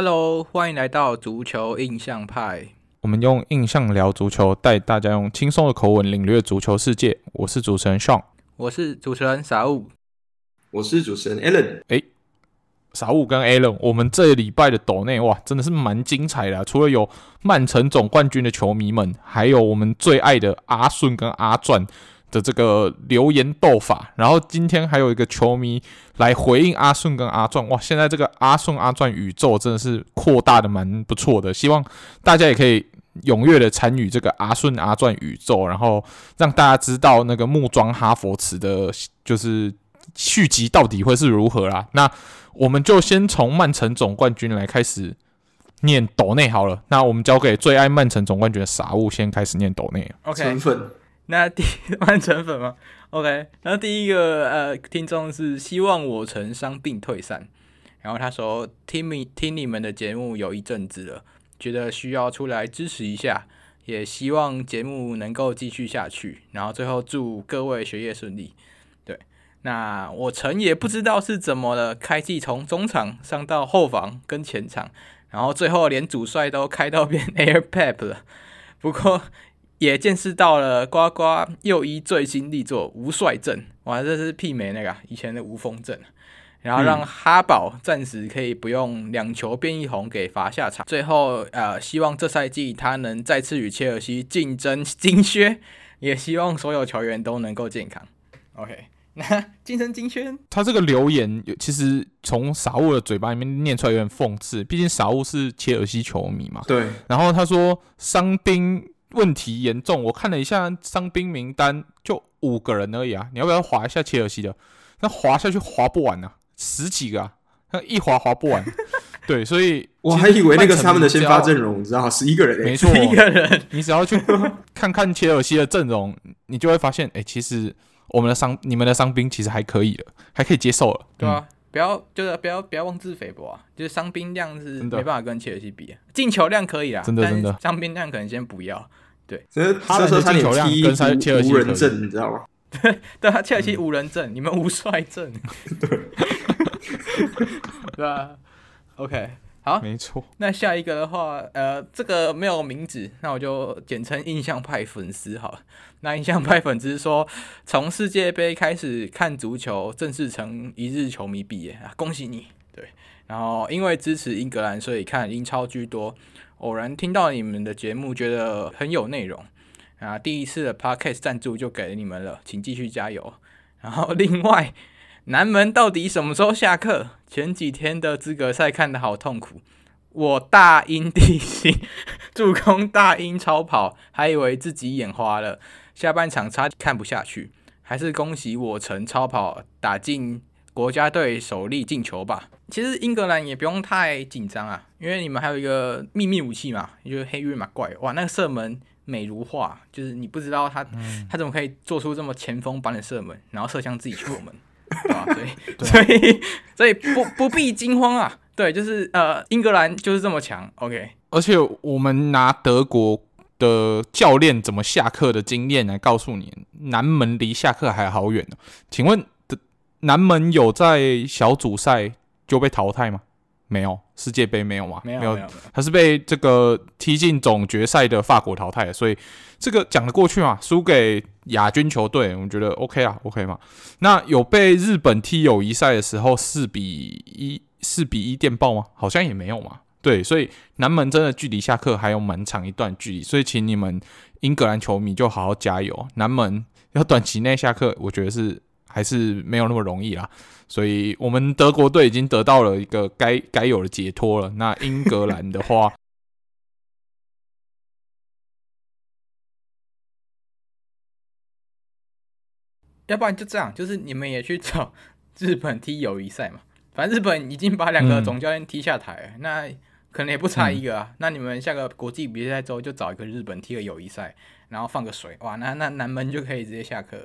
Hello，欢迎来到足球印象派。我们用印象聊足球，带大家用轻松的口吻领略足球世界。我是主持人 Sean，我是主持人 Saul，我是主持人 Allen。哎，Saul 跟 Alan，我们这礼拜的斗内哇，真的是蛮精彩的啊。除了有曼城总冠军的球迷们，还有我们最爱的阿顺跟阿传。的这个留言斗法，然后今天还有一个球迷来回应阿顺跟阿壮，哇！现在这个阿顺阿壮宇宙真的是扩大的蛮不错的，希望大家也可以踊跃的参与这个阿顺阿壮宇宙，然后让大家知道那个木桩哈佛池的，就是续集到底会是如何啦。那我们就先从曼城总冠军来开始念斗内好了，那我们交给最爱曼城总冠军的傻物先开始念斗内。OK。那第 曼城粉吗？OK，那第一个呃听众是希望我曾伤病退散，然后他说听你听你们的节目有一阵子了，觉得需要出来支持一下，也希望节目能够继续下去，然后最后祝各位学业顺利。对，那我曾也不知道是怎么了，开季从中场上到后防跟前场，然后最后连主帅都开到变 Airpap 了，不过。也见识到了呱呱又一最新力作吴帅阵，哇，这是媲美那个以前的吴锋阵，然后让哈宝暂时可以不用两球变一红给罚下场。最后，呃，希望这赛季他能再次与切尔西竞争金靴，也希望所有球员都能够健康。OK，那竞争金靴，他这个留言有其实从傻物的嘴巴里面念出来有点讽刺，毕竟傻物是切尔西球迷嘛。对，然后他说伤兵。问题严重，我看了一下伤兵名单，就五个人而已啊！你要不要划一下切尔西的？那划下去划不完啊，十几个啊，那一划划不完。对，所以我还以为那个是他们的先发阵容，你知道，十一个人，没错，一个人。你只要去看看切尔西的阵容，你就会发现，哎、欸，其实我们的伤，你们的伤兵其实还可以了，还可以接受了。对啊，嗯、不要就是不要不要妄自菲薄啊，就是伤兵量是没办法跟切尔西比，进球量可以啦，真的真的，伤兵量可能先不要。对，只是他说他球量跟切尔西无人阵，你知道吗？对，对他切尔西无人阵，你们无帅阵。对，对啊。OK，好，没错。那下一个的话，呃，这个没有名字，那我就简称印象派粉丝好了。那印象派粉丝说，从世界杯开始看足球，正式成一日球迷毕业啊，恭喜你。对，然后因为支持英格兰，所以看英超居多。偶然听到你们的节目，觉得很有内容啊！第一次的 Podcast 赞助就给你们了，请继续加油。然后另外，南门到底什么时候下课？前几天的资格赛看得好痛苦，我大英帝星 助攻大英超跑，还以为自己眼花了，下半场差点看不下去，还是恭喜我城超跑打进国家队首粒进球吧。其实英格兰也不用太紧张啊，因为你们还有一个秘密武器嘛，就是黑玉马怪。哇，那个射门美如画，就是你不知道他、嗯、他怎么可以做出这么前锋般的射门，然后射向自己球门，对？所以 所以所以不不必惊慌啊。对，就是呃，英格兰就是这么强。OK，而且我们拿德国的教练怎么下课的经验来告诉你，南门离下课还好远呢。请问的南门有在小组赛就被淘汰吗？没有，世界杯没有吗？没有，没有，没有，他是被这个踢进总决赛的法国淘汰，所以这个讲得过去嘛？输给亚军球队，我觉得 OK 啊，OK 嘛。那有被日本踢友谊赛的时候四比一，四比一电爆吗？好像也没有嘛。对，所以南门真的距离下课还有蛮长一段距离，所以请你们英格兰球迷就好好加油，南门要短期内下课，我觉得是。还是没有那么容易啦，所以我们德国队已经得到了一个该该有的解脱了。那英格兰的话，要不然就这样，就是你们也去找日本踢友谊赛嘛。反正日本已经把两个总教练踢下台了，嗯，那可能也不差一个啊。嗯，那你们下个国际比赛之后就找一个日本踢个友谊赛，然后放个水，哇，那那南门就可以直接下课。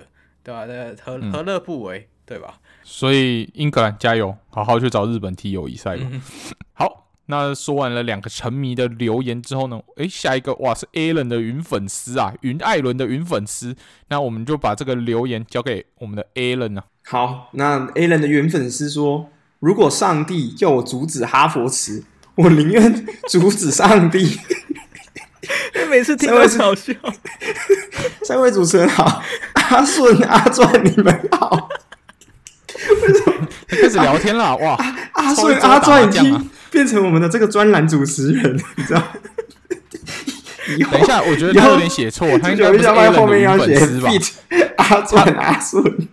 对吧？这何何乐不为，对吧？所以英格兰加油，好好去找日本踢友谊赛吧。好，那说完了两个沉迷的留言之后呢？诶，下一个哇是 Alan 的云粉丝啊，云艾伦的云粉丝。那我们就把这个留言交给我们的 Alan 啊。好，那 Alan 的云粉丝说：“如果上帝叫我阻止哈佛池，我宁愿阻止上帝。每次听都好笑。三位主持人好，阿顺、阿转，你们好。为什么开始聊天了？哇！阿顺、阿转已经变成我们的这个专栏主持人，你知道？等一下，我觉得他有点写错，他应该不是 A 后面要写粉丝吧？阿壮、阿顺，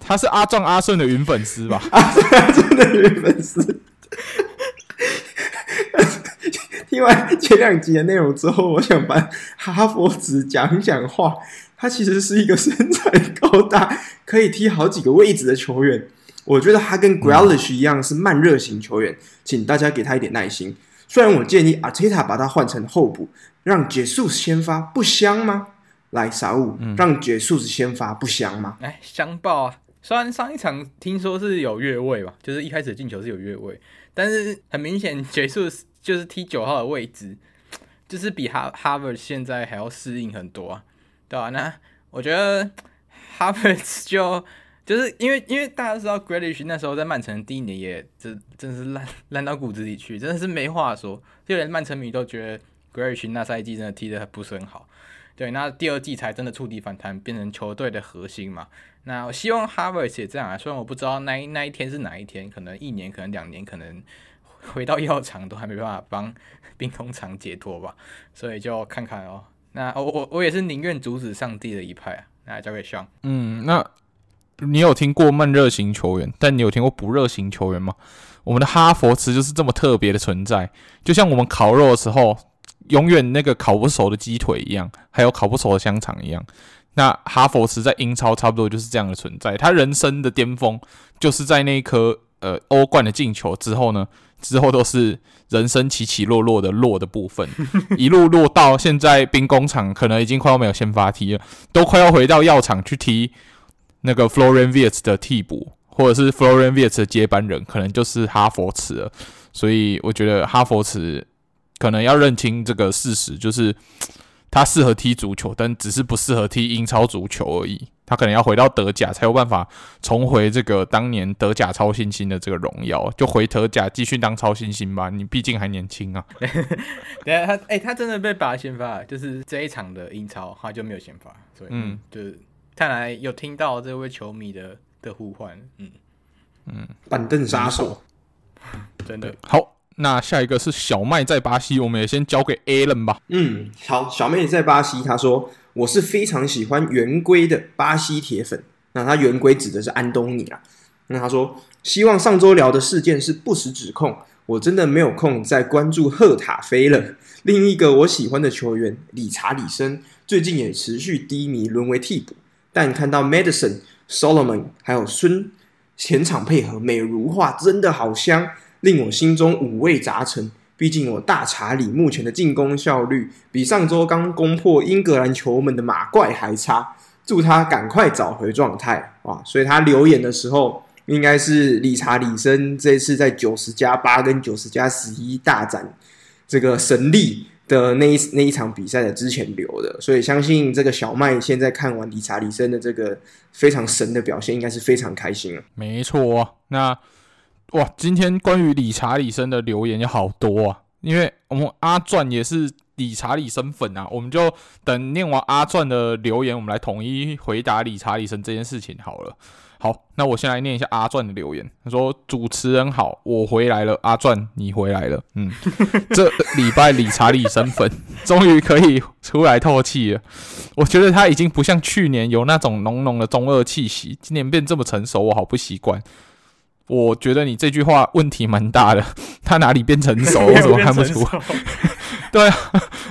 他是阿壮、阿顺的云粉丝吧？阿壮、阿顺的云粉丝。听完前两集的内容之后，我想把哈佛子讲讲话。他其实是一个身材高大、可以踢好几个位置的球员。我觉得他跟 Grealish 一样是慢热型球员，请大家给他一点耐心。虽然我建议阿特塔把他换成候补，让杰苏斯先发，不香吗？来，傻物，让杰苏斯先发不香吗？哎，香爆啊！虽然上一场听说是有越位吧，就是一开始进球是有越位，但是很明显杰苏斯就是踢九号的位置，就是比哈哈维现在还要适应很多啊。对啊，那我觉得哈弗茨就就是因为因为大家都知道 Grealish 那时候在曼城第一年也真真是烂烂到骨子里去，真的是没话说，就连曼城迷都觉得 Grealish 那赛季真的踢得不是很好。对，那第二季才真的触底反弹，变成球队的核心嘛。那我希望哈弗茨也这样啊，虽然我不知道那一那一天是哪一天，可能一年，可能两年，可能回到药厂都还没办法帮冰工厂解脱吧，所以就看看哦。那我我我也是宁愿阻止上帝的一派啊！那交给上。嗯，那你有听过慢热型球员，但你有听过不热型球员吗？我们的哈佛茨就是这么特别的存在，就像我们烤肉的时候，永远那个烤不熟的鸡腿一样，还有烤不熟的香肠一样。那哈佛茨在英超差不多就是这样的存在，他人生的巅峰就是在那一颗呃欧冠的进球之后呢。之后都是人生起起落落的落的部分，一路落到现在兵工厂可能已经快要没有先发踢了，都快要回到药厂去踢那个 Florian Wirtz 的替补，或者是 Florian Wirtz 的接班人，可能就是哈佛茨了。所以我觉得哈佛茨可能要认清这个事实，就是他适合踢足球，但只是不适合踢英超足球而已。他可能要回到德甲才有办法重回这个当年德甲超新星的这个荣耀，就回德甲继续当超新星吧。你毕竟还年轻啊。等下他，哎、欸，他真的被拔先发，就是这一场的英超他就没有先发，所以嗯，就是看来有听到这位球迷的的呼唤，嗯嗯，板凳杀手，真的好。那下一个是小麦在巴西，我们也先交给 Alan 吧。嗯，好，小麦在巴西，他说。我是非常喜欢圆规的巴西铁粉，那他圆规指的是安东尼啊。那他说，希望上周聊的事件是不实指控，我真的没有空再关注赫塔菲了。另一个我喜欢的球员理查里森最近也持续低迷，沦为替补。但看到 Madison、Solomon 还有孙前场配合美如画，真的好香，令我心中五味杂陈。毕竟我大查理目前的进攻效率比上周刚攻破英格兰球门的马怪还差，祝他赶快找回状态哇！所以他留言的时候，应该是理查理森这次在九十加八跟九十加十一大展这个神力的那一那一场比赛的之前留的，所以相信这个小麦现在看完理查理森的这个非常神的表现，应该是非常开心了。没错，那。哇，今天关于理查理森的留言有好多啊！因为我们阿钻也是理查理森粉啊，我们就等念完阿钻的留言，我们来统一回答理查理森这件事情好了。好，那我先来念一下阿钻的留言。他说：“主持人好，我回来了，阿钻你回来了。嗯，这礼拜理查里森粉终于可以出来透气了。我觉得他已经不像去年有那种浓浓的中二气息，今年变这么成熟，我好不习惯。”我觉得你这句话问题蛮大的，他哪里变成熟？我怎么看不出？对啊，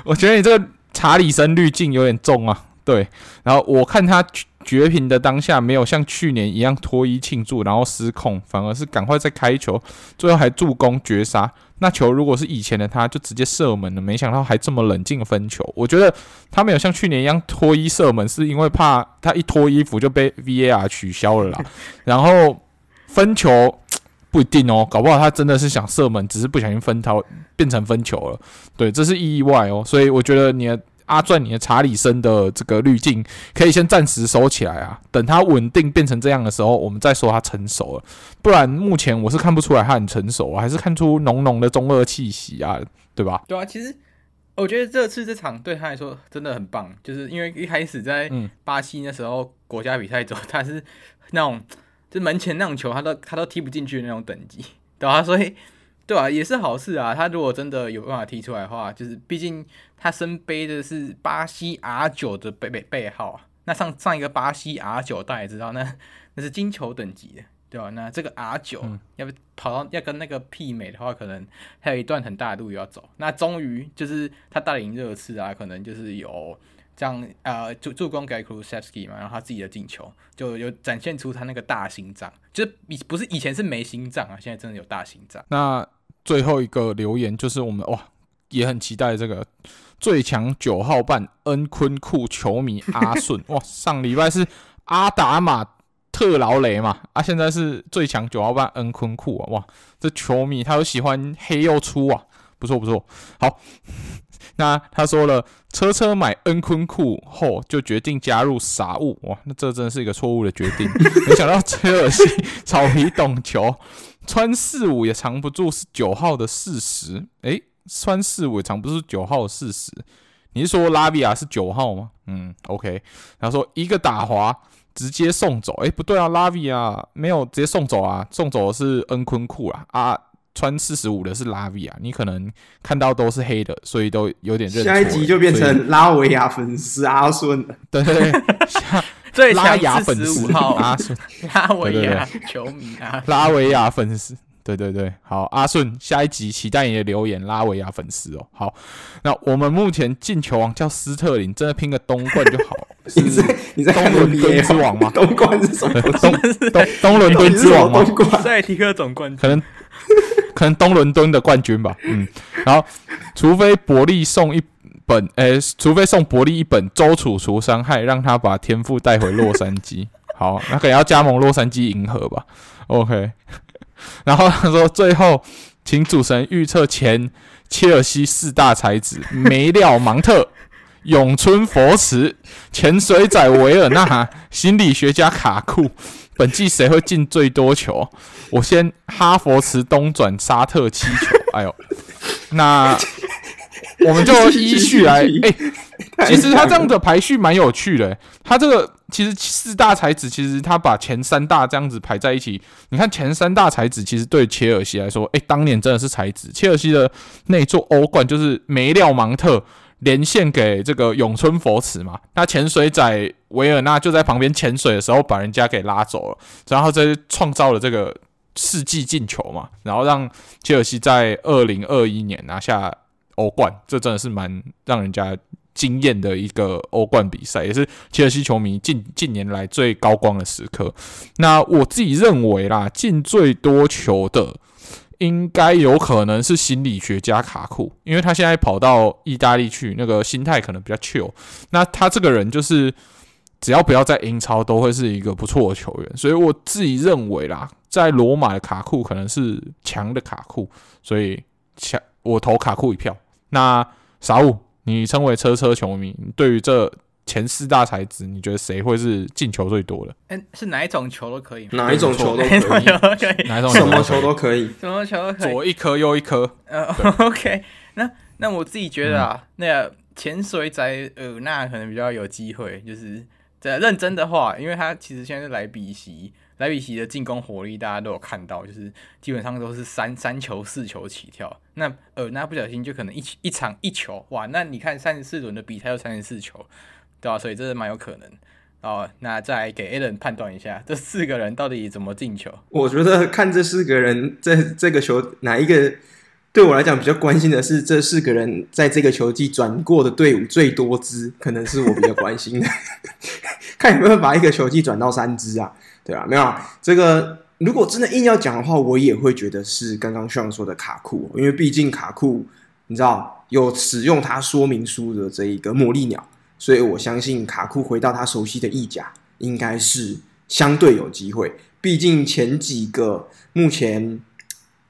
我觉得你这个查理森滤镜有点重啊。对，然后我看他绝平的当下没有像去年一样脱衣庆祝，然后失控，反而是赶快再开球，最后还助攻绝杀。那球如果是以前的他，就直接射门了。没想到还这么冷静分球。我觉得他没有像去年一样脱衣射门，是因为怕他一脱衣服就被 VAR 取消了啦。然后。分球不一定哦，搞不好他真的是想射门，只是不小心分到变成分球了。对，这是意外哦。所以我觉得你的阿钻你的查理森的这个滤镜可以先暂时收起来啊，等它稳定变成这样的时候，我们再说它成熟了。不然目前我是看不出来它很成熟，还是看出浓浓的中二气息啊，对吧？对啊，其实我觉得这次这场对他来说真的很棒，就是因为一开始在巴西那时候国家比赛中，他是那种就门前那种球他都他都踢不进去的那种等级，对啊，所以。对啊，也是好事啊。他如果真的有办法踢出来的话，就是毕竟他身背的是巴西 R 九的背背背号啊。那上上一个巴西 R 九大家也知道，那那是金球等级的，对吧？那这个 R 九、嗯、要不跑到要跟那个媲美的话，可能还有一段很大的路要走。那终于就是他带领热刺啊，可能就是有这样呃助助攻给 Kulusevski 嘛，然后他自己的进球就有展现出他那个大心脏，就是以不是以前是没心脏啊，现在真的有大心脏。那最后一个留言就是我们哇，也很期待这个最强九号半恩昆库球迷阿顺。哇，上礼拜是阿达马特劳雷嘛，啊，现在是最强九号半恩昆库啊，哇，这球迷他都喜欢黑又粗啊，不错不错，好，那他说了，车车买恩昆库后就决定加入傻物。哇，那这真的是一个错误的决定，没想到切尔西草皮懂球。穿四五也藏不住是九号的事实，诶，穿四五也藏不住九号的事实。你是说拉比亚是九号吗？嗯，OK。他说一个打滑直接送走，诶，不对啊，拉比亚没有直接送走啊，送走的是恩昆库啊啊，穿四十五的是拉比亚，你可能看到都是黑的，所以都有点认。下一集就变成拉维亚粉丝阿顺了，对对对。最强四十五号阿 顺，拉维亚球迷啊，拉维亚粉丝，对对对，好，阿顺，下一集期待你的留言，拉维亚粉丝哦。好，那我们目前进球王叫斯特林，真的拼个东冠就好。你在你在东伦敦之王吗？东冠是什么？东东东伦敦之王吗？赛提克总冠军，可能可能东伦敦的冠军吧。嗯，然后除非伯利送一。本诶、除非送伯利一本周楚除伤害，让他把天赋带回洛杉矶。好，那可能要加盟洛杉矶银河吧。OK，然后他说最后，请主持人预测前切尔西四大才子：梅廖芒特、永春佛慈、潜水仔维尔纳、心理学家卡库。本季谁会进最多球？我先哈佛茨东转沙特七球。哎呦，那。我们就 依序来，哎、欸，其实他这样的排序蛮有趣的、欸。他这个其实四大才子，其实他把前三大这样子排在一起。你看前三大才子，其实对切尔西来说，哎、欸，当年真的是才子。切尔西的那座欧冠就是梅廖芒特连线给这个永春佛慈嘛，那潜水仔维尔纳就在旁边潜水的时候把人家给拉走了，然后这创造了这个世纪进球嘛，然后让切尔西在二零二一年拿下。欧冠，这真的是蛮让人家惊艳的一个欧冠比赛，也是切尔西球迷近近年来最高光的时刻。那我自己认为啦，进最多球的应该有可能是心理学家卡库，因为他现在跑到意大利去，那个心态可能比较 chill。那他这个人就是只要不要在英超，都会是一个不错的球员。所以我自己认为啦，在罗马的卡库可能是强的卡库，所以强我投卡库一票。那傻物，你称为车车球迷，对于这前四大才子，你觉得谁会是进球最多的？嗯、欸，是 哪一种球都可以，哪一种球都可以，哪一种什么球都可以，什么球都可以，左一颗右一颗。呃，OK，那那我自己觉得啊，嗯、那个潜水仔尔纳可能比较有机会，就是在认真的话，因为他其实现在是莱比锡。莱比锡的进攻火力大家都有看到，就是基本上都是三三球四球起跳。那呃，那不小心就可能一一场一球哇！那你看三十四轮的比赛有三十四球，对吧、所以这是蛮有可能。哦，那再给 Alan 判断一下，这四个人到底怎么进球？我觉得看这四个人在这个球哪一个对我来讲比较关心的是，这四个人在这个球季转过的队伍最多支，可能是我比较关心的。看有没有把一个球季转到三支啊？对啊，没有啊。这个如果真的硬要讲的话，我也会觉得是刚刚上说的卡库，因为毕竟卡库，你知道有使用它说明书的这一个魔力鸟，所以我相信卡库回到他熟悉的意甲，应该是相对有机会。毕竟前几个目前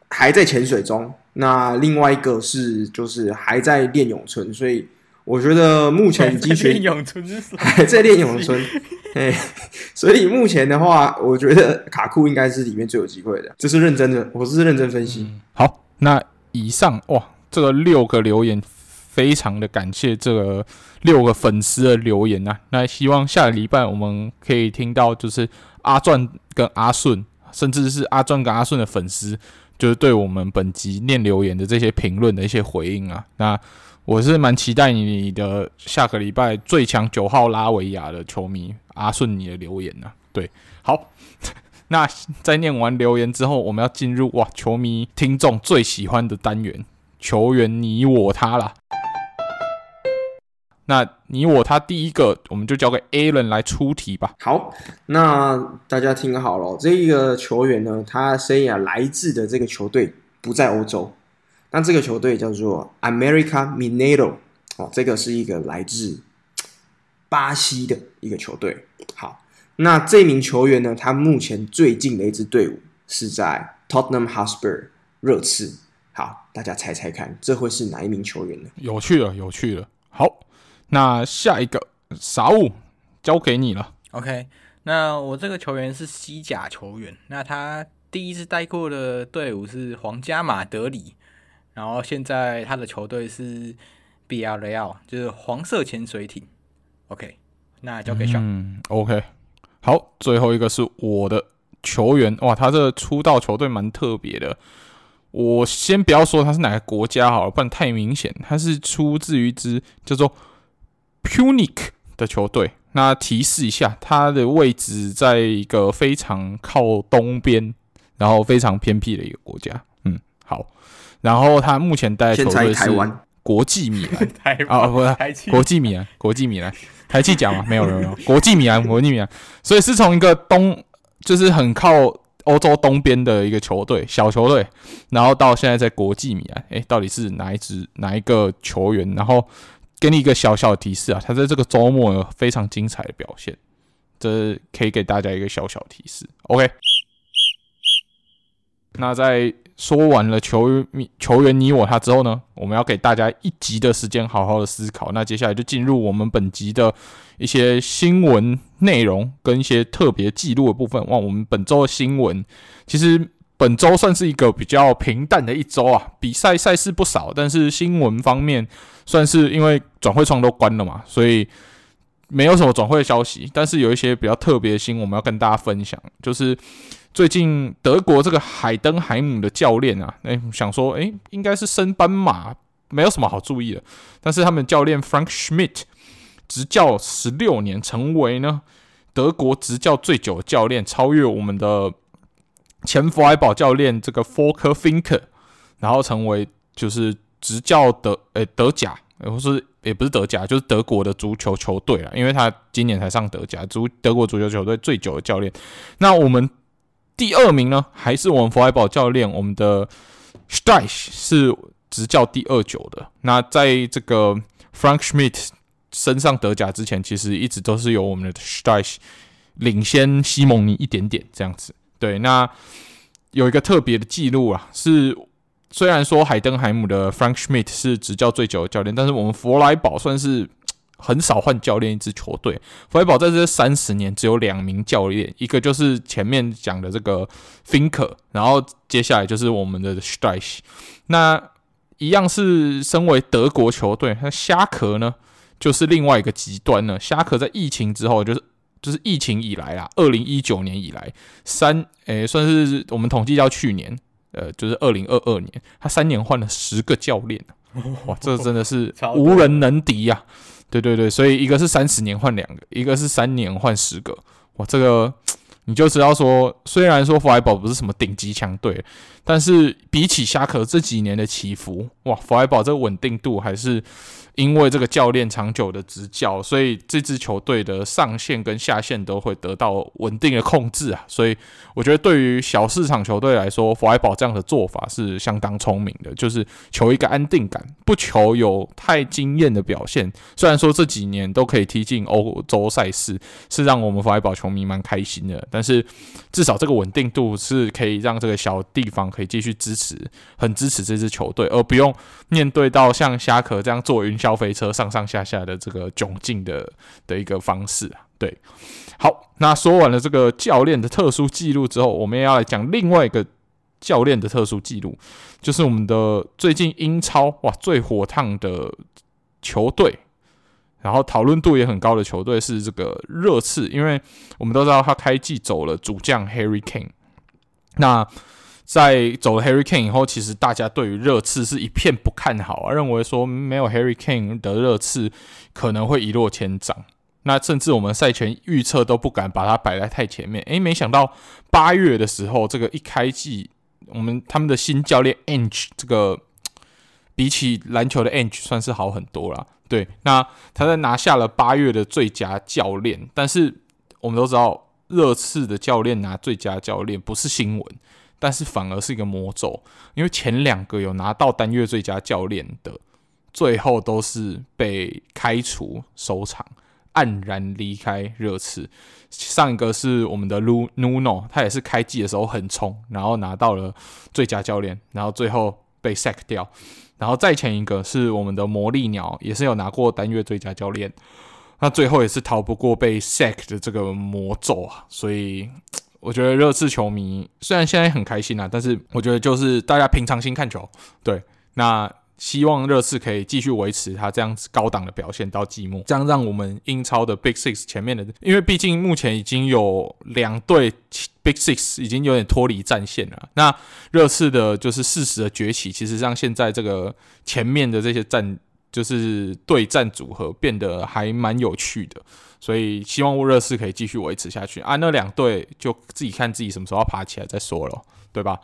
还在潜水中，那另外一个是就是还在练咏春，所以我觉得目前已经学练咏春是还在练咏春，哎，所以目前的话，我觉得卡库应该是里面最有机会的。这是认真的，我是认真分析。好，那以上哇，这个六个留言，非常的感谢这个六个粉丝的留言、啊。那希望下个礼拜我们可以听到，就是阿钻跟阿顺，甚至是阿钻跟阿顺的粉丝，就是对我们本集念留言的这些评论的一些回应啊。那我是蛮期待你的下个礼拜最强九号拉维亚的球迷阿顺你的留言呢、啊？对，好，那在念完留言之后，我们要进入哇球迷听众最喜欢的单元——球员你我他啦。那你我他第一个，我们就交给 Alan 来出题吧。好，那大家听好了，这一个球员呢，他生涯来自的这个球队不在欧洲。那这个球队叫做 America Mineiro，哦，这个是一个来自巴西的一个球队。好，那这名球员呢，他目前最近的一支队伍是在 Tottenham Hotspur 热刺。好，大家猜猜看，这会是哪一名球员呢？有趣了，有趣了。好，那下一个啥物交给你了。OK，那我这个球员是西甲球员，那他第一次带过的队伍是皇家马德里。然后现在他的球队是 Villarreal，就是黄色潜水艇。OK，那交给小。嗯，OK，好，最后一个是我的球员。哇，他这出道球队蛮特别的。我先不要说他是哪个国家好了，不然太明显。他是出自于一支叫做 Punic 的球队。那提示一下，他的位置在一个非常靠东边，然后非常偏僻的一个国家。嗯，好。然后他目前带的球队是国际米兰 啊，不是国际米兰，国际米兰，台气讲吗？没有，没有，没有，国际米兰，国际米兰。所以是从一个东，就是很靠欧洲东边的一个球队，小球队，然后到现在在国际米兰。诶，到底是哪一支哪一个球员？然后给你一个小小的提示啊，他在这个周末有非常精彩的表现，这可以给大家一个小小提示。OK，那在。说完了球迷球员你我他之后呢，我们要给大家一集的时间好好的思考。那接下来就进入我们本集的一些新闻内容跟一些特别记录的部分。哇，我们本周的新闻其实本周算是一个比较平淡的一周啊，比赛赛事不少，但是新闻方面算是因为转会窗都关了嘛，所以没有什么转会消息。但是有一些比较特别的新闻，我们要跟大家分享，就是。最近德国这个海登海姆的教练啊，哎，想说，哎，应该是升班马，没有什么好注意的。但是他们教练 Frank Schmidt 执教十六年，成为呢德国执教最久的教练，超越我们的前弗莱堡教练这个 Volker Finker，然后成为就是执教的，哎，德甲，或是也不是德甲，就是德国的足球球队了，因为他今年才上德甲，足德国足球球队最久的教练。那我们。第二名呢，还是我们弗莱堡教练，我们的 Streich 是执教第二久的。那在这个 Frank Schmidt 身上德甲之前，其实一直都是由我们的 Streich 领先西蒙尼一点点这样子。对，那有一个特别的记录啊，是虽然说海登海姆的 Frank Schmidt 是执教最久的教练，但是我们弗莱堡算是。很少换教练一支球队，弗莱堡在这三十年只有两名教练，一个就是前面讲的这个 Finke，然后接下来就是我们的 Streich。那一样是身为德国球队，那虾壳呢就是另外一个极端呢。虾壳在疫情之后，就是就是疫情以来啊，二零一九年以来三诶、欸、算是我们统计到去年，呃，就是二零二二年，他三年换了十个教练，哇，这真的是 无人能敌呀、啊。对对对，所以一个是三十年换两个，一个是三年换十个，哇，这个你就知道说，虽然说弗莱堡不是什么顶级强队，但是比起虾壳这几年的起伏，哇，弗莱堡这个稳定度还是。因为这个教练长久的执教，所以这支球队的上限跟下限都会得到稳定的控制啊。所以我觉得对于小市场球队来说，弗莱堡这样的做法是相当聪明的，就是求一个安定感，不求有太惊艳的表现。虽然说这几年都可以踢进欧洲赛事，是让我们弗莱堡球迷蛮开心的，但是至少这个稳定度是可以让这个小地方可以继续支持，很支持这支球队，而不用面对到像虾壳这样做云霄飞车上上下下的这个窘境的的一个方式啊。对，好，那说完了这个教练的特殊记录之后，我们也要来讲另外一个教练的特殊记录，就是我们的最近英超哇最火烫的球队。然后讨论度也很高的球队是这个热刺，因为我们都知道他开季走了主将 Harry Kane。那在走了 Harry Kane 以后，其实大家对于热刺是一片不看好啊，认为说没有 Harry Kane 的热刺可能会一落千丈。那甚至我们赛前预测都不敢把它摆在太前面。诶，没想到八月的时候，这个一开季，我们他们的新教练 Ange 这个比起篮球的 Ange 算是好很多了。对，那他在拿下了八月的最佳教练，但是我们都知道热刺的教练拿最佳教练不是新闻，但是反而是一个魔咒，因为前两个有拿到单月最佳教练的，最后都是被开除收场，黯然离开热刺。上一个是我们的 Nuno，他也是开季的时候很冲，然后拿到了最佳教练，然后最后被 sack 掉。然后再前一个是我们的魔力鸟，也是有拿过单月最佳教练，那最后也是逃不过被 sack 的这个魔咒啊。所以我觉得热刺球迷虽然现在很开心啊，但是我觉得就是大家平常心看球，对，那。希望热刺可以继续维持他这样子高档的表现到季末，这样让我们英超的 Big Six 前面的，因为毕竟目前已经有两队 Big Six 已经有点脱离战线了。那热刺的就是适时的崛起，其实让现在这个前面的这些战就是对战组合变得还蛮有趣的，所以希望热刺可以继续维持下去啊。那两队就自己看自己什么时候要爬起来再说了，对吧？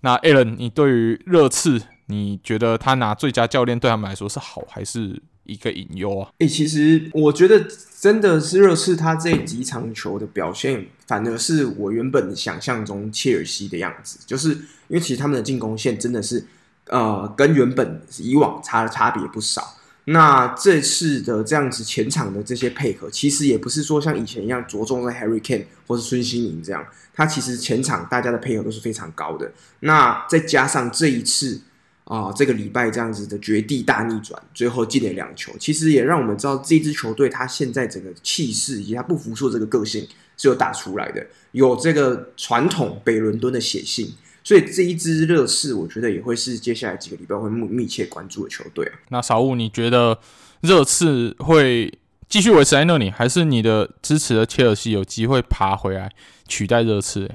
那 Alan，你对于热刺？你觉得他拿最佳教练对他们来说是好还是一个隐忧啊？诶、其实我觉得真的是热刺他这几场球的表现，反而是我原本想象中切尔西的样子，就是因为其实他们的进攻线真的是呃跟原本以往差的差别不少。那这次的这样子前场的这些配合，其实也不是说像以前一样着重在 Harry Kane 或是孙兴慜这样，他其实前场大家的配合都是非常高的。那再加上这一次。啊，这个礼拜这样子的绝地大逆转，最后进了两球，其实也让我们知道这支球队他现在整个气势以及他不服输这个个性是有打出来的，有这个传统北伦敦的血性，所以这一支热刺，我觉得也会是接下来几个礼拜会密密切关注的球队啊。那小武，你觉得热刺会继续维持在那里，还是你的支持的切尔西有机会爬回来取代热刺？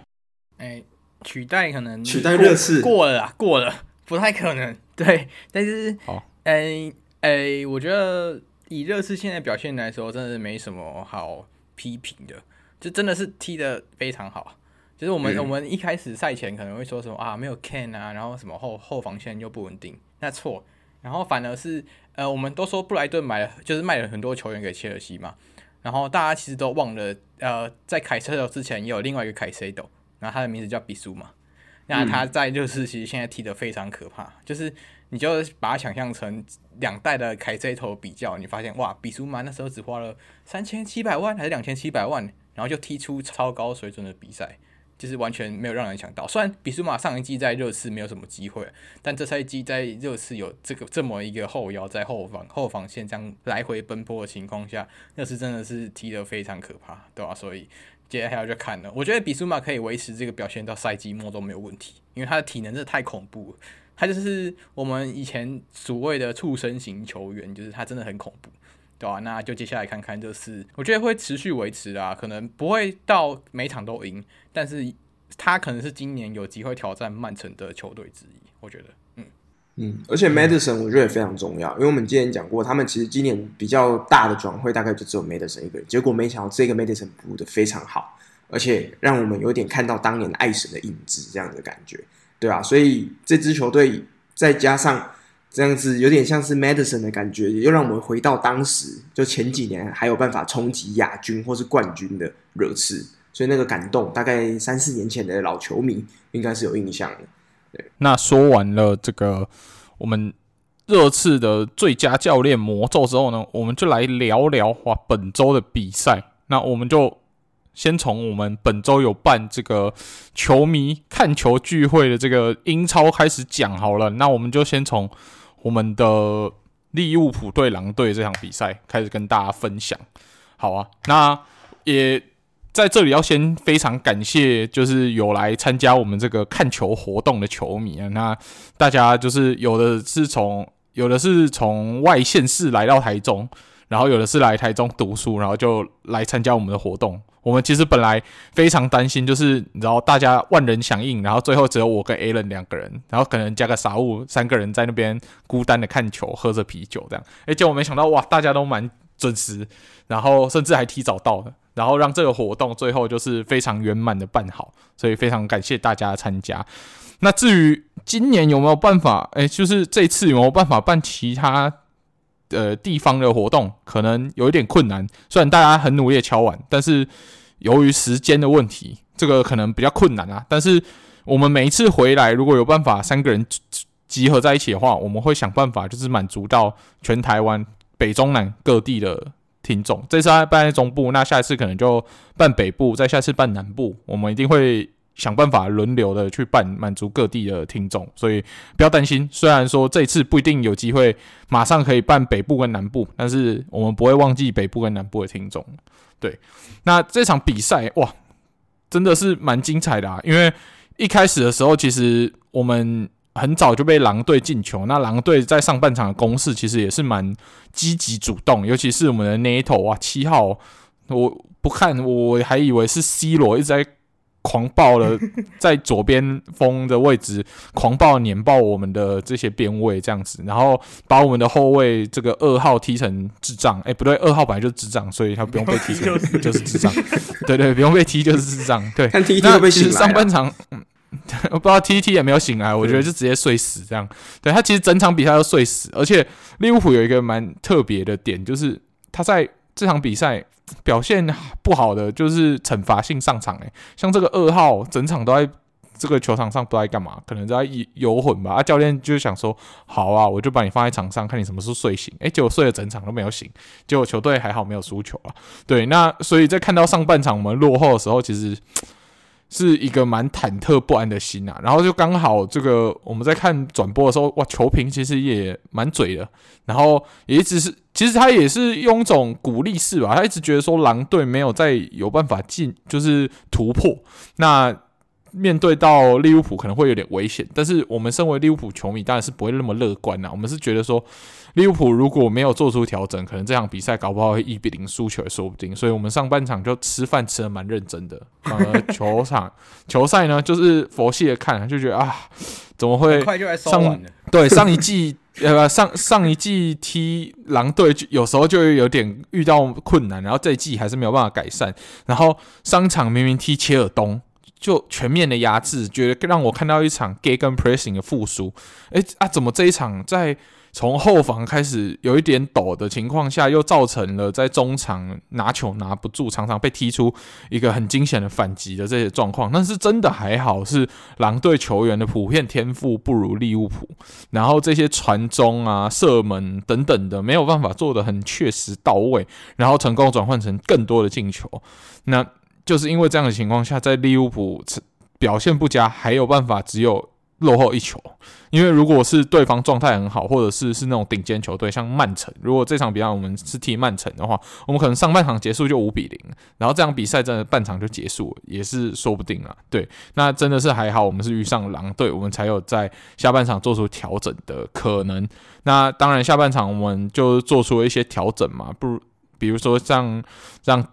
哎，取代可能取代热刺过了啊，过了。不太可能，对，但是，好，哎哎，我觉得以热刺现在表现来说，真的是没什么好批评的，就真的是踢的非常好。就是我们、嗯、我们一开始赛前可能会说什么啊，没有 Kane 啊，然后什么后后防线又不稳定，那错。然后反而是呃，我们都说布莱顿买了，就是卖了很多球员给切尔西嘛。然后大家其实都忘了，呃，在凯塞斗之前也有另外一个凯塞斗，然后他的名字叫比苏嘛。那他在热刺其实现在踢得非常可怕，嗯、就是你就把它想象成两代的凯塞头比较，你发现哇，比苏马那时候只花了三千七百万还是两千七百万，然后就踢出超高水准的比赛，就是完全没有让人想到。虽然比苏马上一季在热刺没有什么机会，但这赛季在热刺有这个这么一个后腰在后防后防线这样来回奔波的情况下，热刺真的是踢得非常可怕，对吧、啊？所以。接下来就看了，我觉得比苏马可以维持这个表现到赛季末都没有问题，因为他的体能真的太恐怖了，他就是我们以前所谓的畜生型球员，就是他真的很恐怖，对吧、啊？那就接下来看看这次，我觉得会持续维持啊，可能不会到每场都赢，但是他可能是今年有机会挑战曼城的球队之一，我觉得。嗯嗯，而且 Madison 我觉得也非常重要，因为我们之前讲过，他们其实今年比较大的转会大概就只有 Madison 一个人，结果没想到这个 Madison 补的非常好，而且让我们有点看到当年爱神的影子这样的感觉，对啊，所以这支球队再加上这样子有点像是 Madison 的感觉，又让我们回到当时就前几年还有办法冲击亚军或是冠军的热刺，所以那个感动大概三四年前的老球迷应该是有印象的。那说完了这个我们热刺的最佳教练魔咒之后呢，我们就来聊聊哇本周的比赛。那我们就先从我们本周有办这个球迷看球聚会的这个英超开始讲好了。那我们就先从我们的利物浦对狼队这场比赛开始跟大家分享。好啊，那也在这里要先非常感谢，就是有来参加我们这个看球活动的球迷啊。那大家就是有的是从有的是从外县市来到台中。然后有的是来台中读书，然后就来参加我们的活动。我们其实本来非常担心，就是你知道大家万人响应，然后最后只有我跟 Alan 两个人，然后可能加个傻物三个人在那边孤单的看球，喝着啤酒这样。诶，结果没想到哇，大家都蛮准时，然后甚至还提早到的，然后让这个活动最后就是非常圆满的办好。所以非常感谢大家的参加。那至于今年有没有办法，诶，就是这次有没有办法办其他？呃，地方的活动可能有一点困难，虽然大家很努力敲碗，但是由于时间的问题，这个可能比较困难啊。但是我们每一次回来，如果有办法三个人集合在一起的话，我们会想办法，就是满足到全台湾北中南各地的听众。这次办在中部，那下一次可能就办北部，再下次办南部，我们一定会。想办法轮流的去办，满足各地的听众，所以不要担心。虽然说这次不一定有机会马上可以办北部跟南部，但是我们不会忘记北部跟南部的听众。对，那这场比赛哇，真的是蛮精彩的啊！因为一开始的时候，其实我们很早就被狼队进球，那狼队在上半场的攻势其实也是蛮积极主动，尤其是我们的 NATO 哇，七号，我不看我还以为是 C 罗一直在。狂暴了，在左边锋的位置狂暴碾爆我们的这些边位，这样子，然后把我们的后卫这个二号踢成智障。哎、欸，不对，二号本来就是智障，所以他不用被踢成 就是智障。对，对对，不用被踢就是智障。对，看踢踢会不会醒？上半场，嗯，我不知道踢踢也没有醒来，我觉得就直接睡死这样。对，他其实整场比赛都睡死，而且利物浦有一个蛮特别的点，就是他在这场比赛。表现不好的就是惩罚性上场，诶，像这个二号整场都在这个球场上不知道在干嘛，可能在游魂吧。啊，教练就想说，好啊，我就把你放在场上，看你什么时候睡醒。诶，结果睡了整场都没有醒，结果球队还好没有输球啊。对，那所以在看到上半场我们落后的时候，其实。是一个蛮忐忑不安的心啊，然后就刚好这个我们在看转播的时候，哇，球评其实也蛮嘴的，然后也一直是，其实他也是用一种鼓励式吧，他一直觉得说狼队没有再有办法进，就是突破，那。面对到利物浦可能会有点危险，但是我们身为利物浦球迷当然是不会那么乐观呐。我们是觉得说，利物浦如果没有做出调整，可能这场比赛搞不好会一比零输球也说不定。所以我们上半场就吃饭吃得蛮认真的，反而球场球赛呢就是佛系的看，就觉得啊，怎么会上对上一季 呃上上一季踢狼队有时候就有点遇到困难，然后这一季还是没有办法改善。然后上场明明踢切尔东。就全面的压制，觉得让我看到一场 gay 跟 pressing 的复苏。诶啊，怎么这一场在从后防开始有一点抖的情况下，又造成了在中场拿球拿不住，常常被踢出一个很惊险的反击的这些状况？但是真的还好，是狼队球员的普遍天赋不如利物浦，然后这些传中啊、射门等等的没有办法做得很确实到位，然后成功转换成更多的进球。那。就是因为这样的情况下，在利物浦表现不佳，还有办法只有落后一球。因为如果是对方状态很好，或者是是那种顶尖球队，像曼城，如果这场比赛我们是踢曼城的话，我们可能上半场结束就五比零，然后这场比赛真的半场就结束，也是说不定啊。对，那真的是还好，我们是遇上狼队，我们才有在下半场做出调整的可能。那当然，下半场我们就做出了一些调整嘛，不如比如说像让。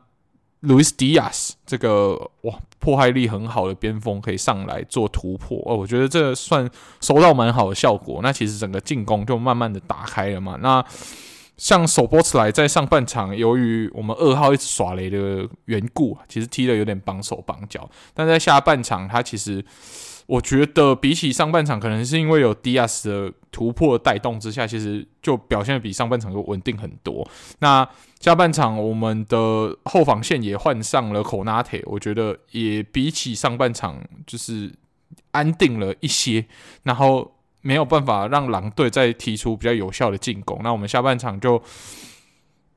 路易斯·迪亚斯这个哇，破坏力很好的边锋可以上来做突破哦，我觉得这算收到蛮好的效果。那其实整个进攻就慢慢的打开了嘛。那像首波茨莱在上半场，由于我们二号一直耍雷的缘故，其实踢的有点绑手绑脚。但在下半场，他其实我觉得比起上半场，可能是因为有迪亚斯的突破带动之下，其实就表现得比上半场就稳定很多。那下半场，我们的后防线也换上了科纳特，我觉得也比起上半场就是安定了一些，然后没有办法让狼队再提出比较有效的进攻。那我们下半场就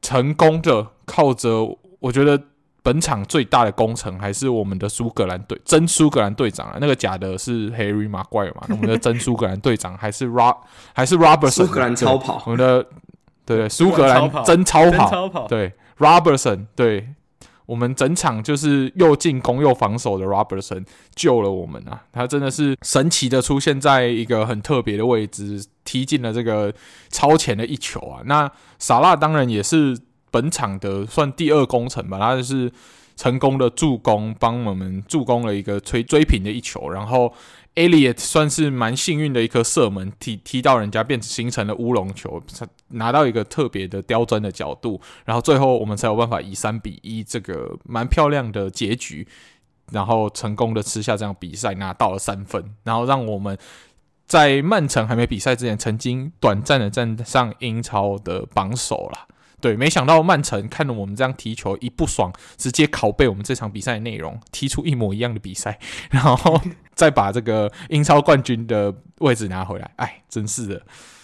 成功的靠着，我觉得本场最大的功臣还是我们的苏格兰队，真苏格兰队长啊，那个假的是 Harry Maguire 嘛，我们的真苏格兰队长 还是 Rob 还是 Robertson 苏格兰超跑，我们的对对苏格兰真超跑，对 Robertson 对。我们整场就是又进攻又防守的 Robertson 救了我们啊！他真的是神奇的出现在一个很特别的位置，踢进了这个超前的一球啊！那萨拉当然也是本场的算第二功臣吧，他就是成功的助攻，帮我们助攻了一个追追平的一球，然后。Elliot 算是蛮幸运的一颗射门，踢踢到人家变形成了乌龙球，拿到一个特别的刁钻的角度，然后最后我们才有办法以三比一这个蛮漂亮的结局，然后成功的吃下这场比赛，拿到了三分，然后让我们在曼城还没比赛之前，曾经短暂的站上英超的榜首了。对，没想到曼城看了我们这样踢球，一不爽，直接拷贝我们这场比赛的内容，踢出一模一样的比赛，然后 再把这个英超冠军的位置拿回来。哎，真是的，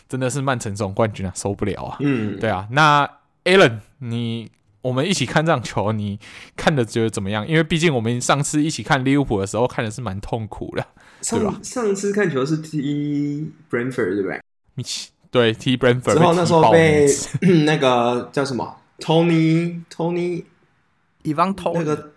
真的是曼城总冠军啊，受不了啊！嗯，对啊。那 Alan，你我们一起看这场球，你看的觉得怎么样？因为毕竟我们上次一起看利物浦的时候，看的是蛮痛苦的，对吧？上，上次看球是踢 Brentford，对不对？对，T Brentford 之后那时候被 那个叫什么 Tony Tony Ivan Tony 那个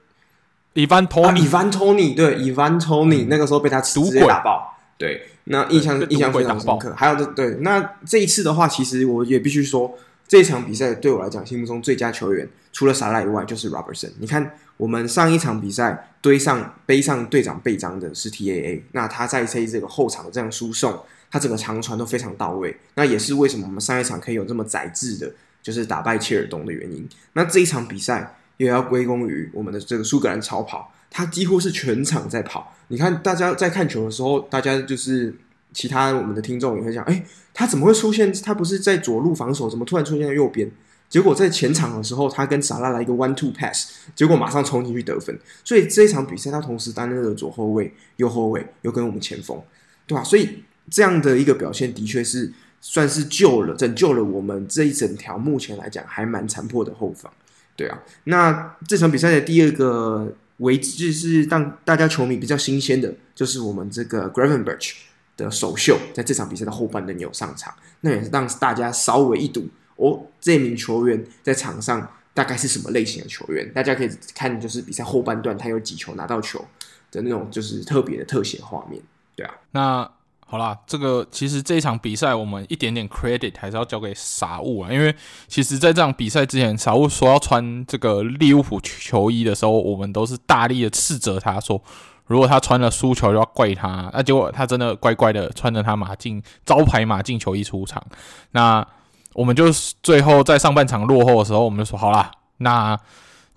Ivan Tony Ivan Tony 对 Ivan Tony 那个时候被他直接打爆，对，那印象印象非常深刻。还有这对，那这一次的话，其实我也必须说，这场比赛对我来讲，心目中最佳球员除了萨拉以外，就是 Robertson。你看，我们上一场比赛堆上背上队长背章的是 TAA，那他在这这个后场的这样输送。他整个长传都非常到位，那也是为什么我们上一场可以有这么宰制的，就是打败切尔东的原因。那这一场比赛也要归功于我们的这个苏格兰超跑，他几乎是全场在跑。你看，大家在看球的时候，大家就是其他我们的听众也会讲，哎，他怎么会出现？他不是在左路防守，怎么突然出现在右边？结果在前场的时候，他跟萨拉来一个 one two pass，结果马上冲进去得分。所以这一场比赛，他同时担任了左后卫、右后卫，又跟我们前锋，对吧？所以。这样的一个表现，的确是算是救了、拯救了我们这一整条目前来讲还蛮残破的后防，对啊。那这场比赛的第二个位置是让大家球迷比较新鲜的，就是我们这个 Gravenberch 的首秀，在这场比赛的后半段有上场，那也是让大家稍微一睹哦，这名球员在场上大概是什么类型的球员。大家可以看，就是比赛后半段他有几球拿到球的那种，就是特别的特写画面，对啊。那好啦，这个其实这一场比赛我们一点点 credit 还是要交给傻物啊，因为其实在这场比赛之前，傻物说要穿这个利物浦球衣的时候，我们都是大力的斥责他说，如果他穿了输球就要怪他，那结果他真的乖乖的穿着他马竞招牌马竞球衣出场，那我们就最后在上半场落后的时候，我们就说好啦，那。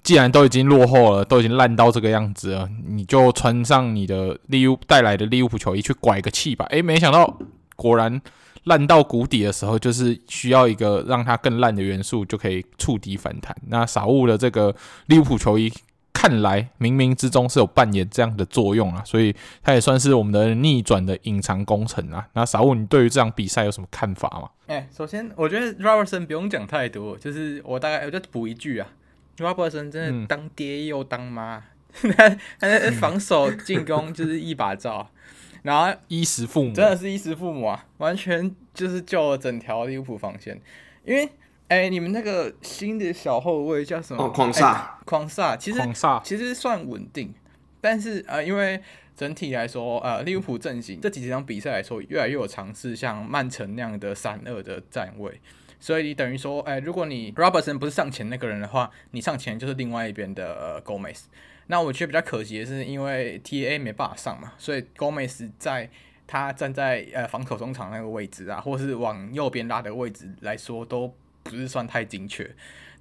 既然都已经落后了，都已经烂到这个样子了，你就穿上你的利物带来的利物浦球衣去拐个气吧。诶，没想到果然烂到谷底的时候，就是需要一个让它更烂的元素，就可以触底反弹。那傻物的这个利物浦球衣，看来冥冥之中是有扮演这样的作用啊，所以它也算是我们的逆转的隐藏工程啊。那傻物，你对于这场比赛有什么看法吗？诶，首先我觉得 Robertson 不用讲太多，就是我大概我就补一句啊。Robertson 真的当爹又当妈，他 他在防守进攻就是一把罩，然后衣食父母。真的是衣食父母啊，完全就是救了整条利物浦防线。因为哎、欸，你们那个新的小后卫叫什么？哦，狂萨，狂萨，其实狂煞其实算稳定，但是呃，因为整体来说，呃，利物浦阵型这几几场比赛来说，越来越有尝试像曼城那样的三二的站位。所以你等于说，哎，如果你 Robertson 不是上前那个人的话，你上前就是另外一边的、呃、Gomez。那我觉得比较可惜的是，因为 TAA 没办法上嘛，所以 Gomez 在他站在呃防守中场那个位置啊，或是往右边拉的位置来说，都不是算太精确，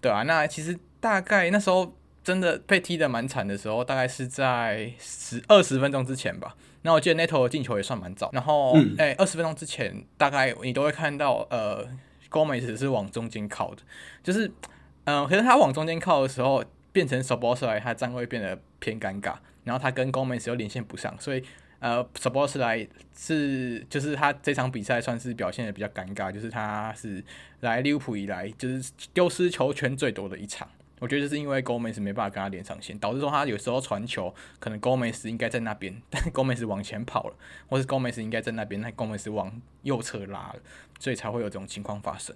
对啊，那其实大概那时候真的被踢得蛮惨的时候，大概是在十二十分钟之前吧。那我记得 Neto 的进球也算蛮早，然后哎，二十分钟之前大概你都会看到呃。高美只是往中间靠的，就是，嗯、呃，可是他往中间靠的时候，变成 Saboss 来他站位变得偏尴尬，然后他跟高美只又连线不上，所以，呃 Saboss 来是就是他这场比赛算是表现的比较尴尬，就是他是来利物浦以来就是丢失球权最多的一场，我觉得就是因为 Gomez 没办法跟他连上线，导致说他有时候传球可能 Gomez 应该在那边，但 Gomez 往前跑了，或是 Gomez 应该在那边，那 Gomez 往右侧拉了，所以才会有这种情况发生，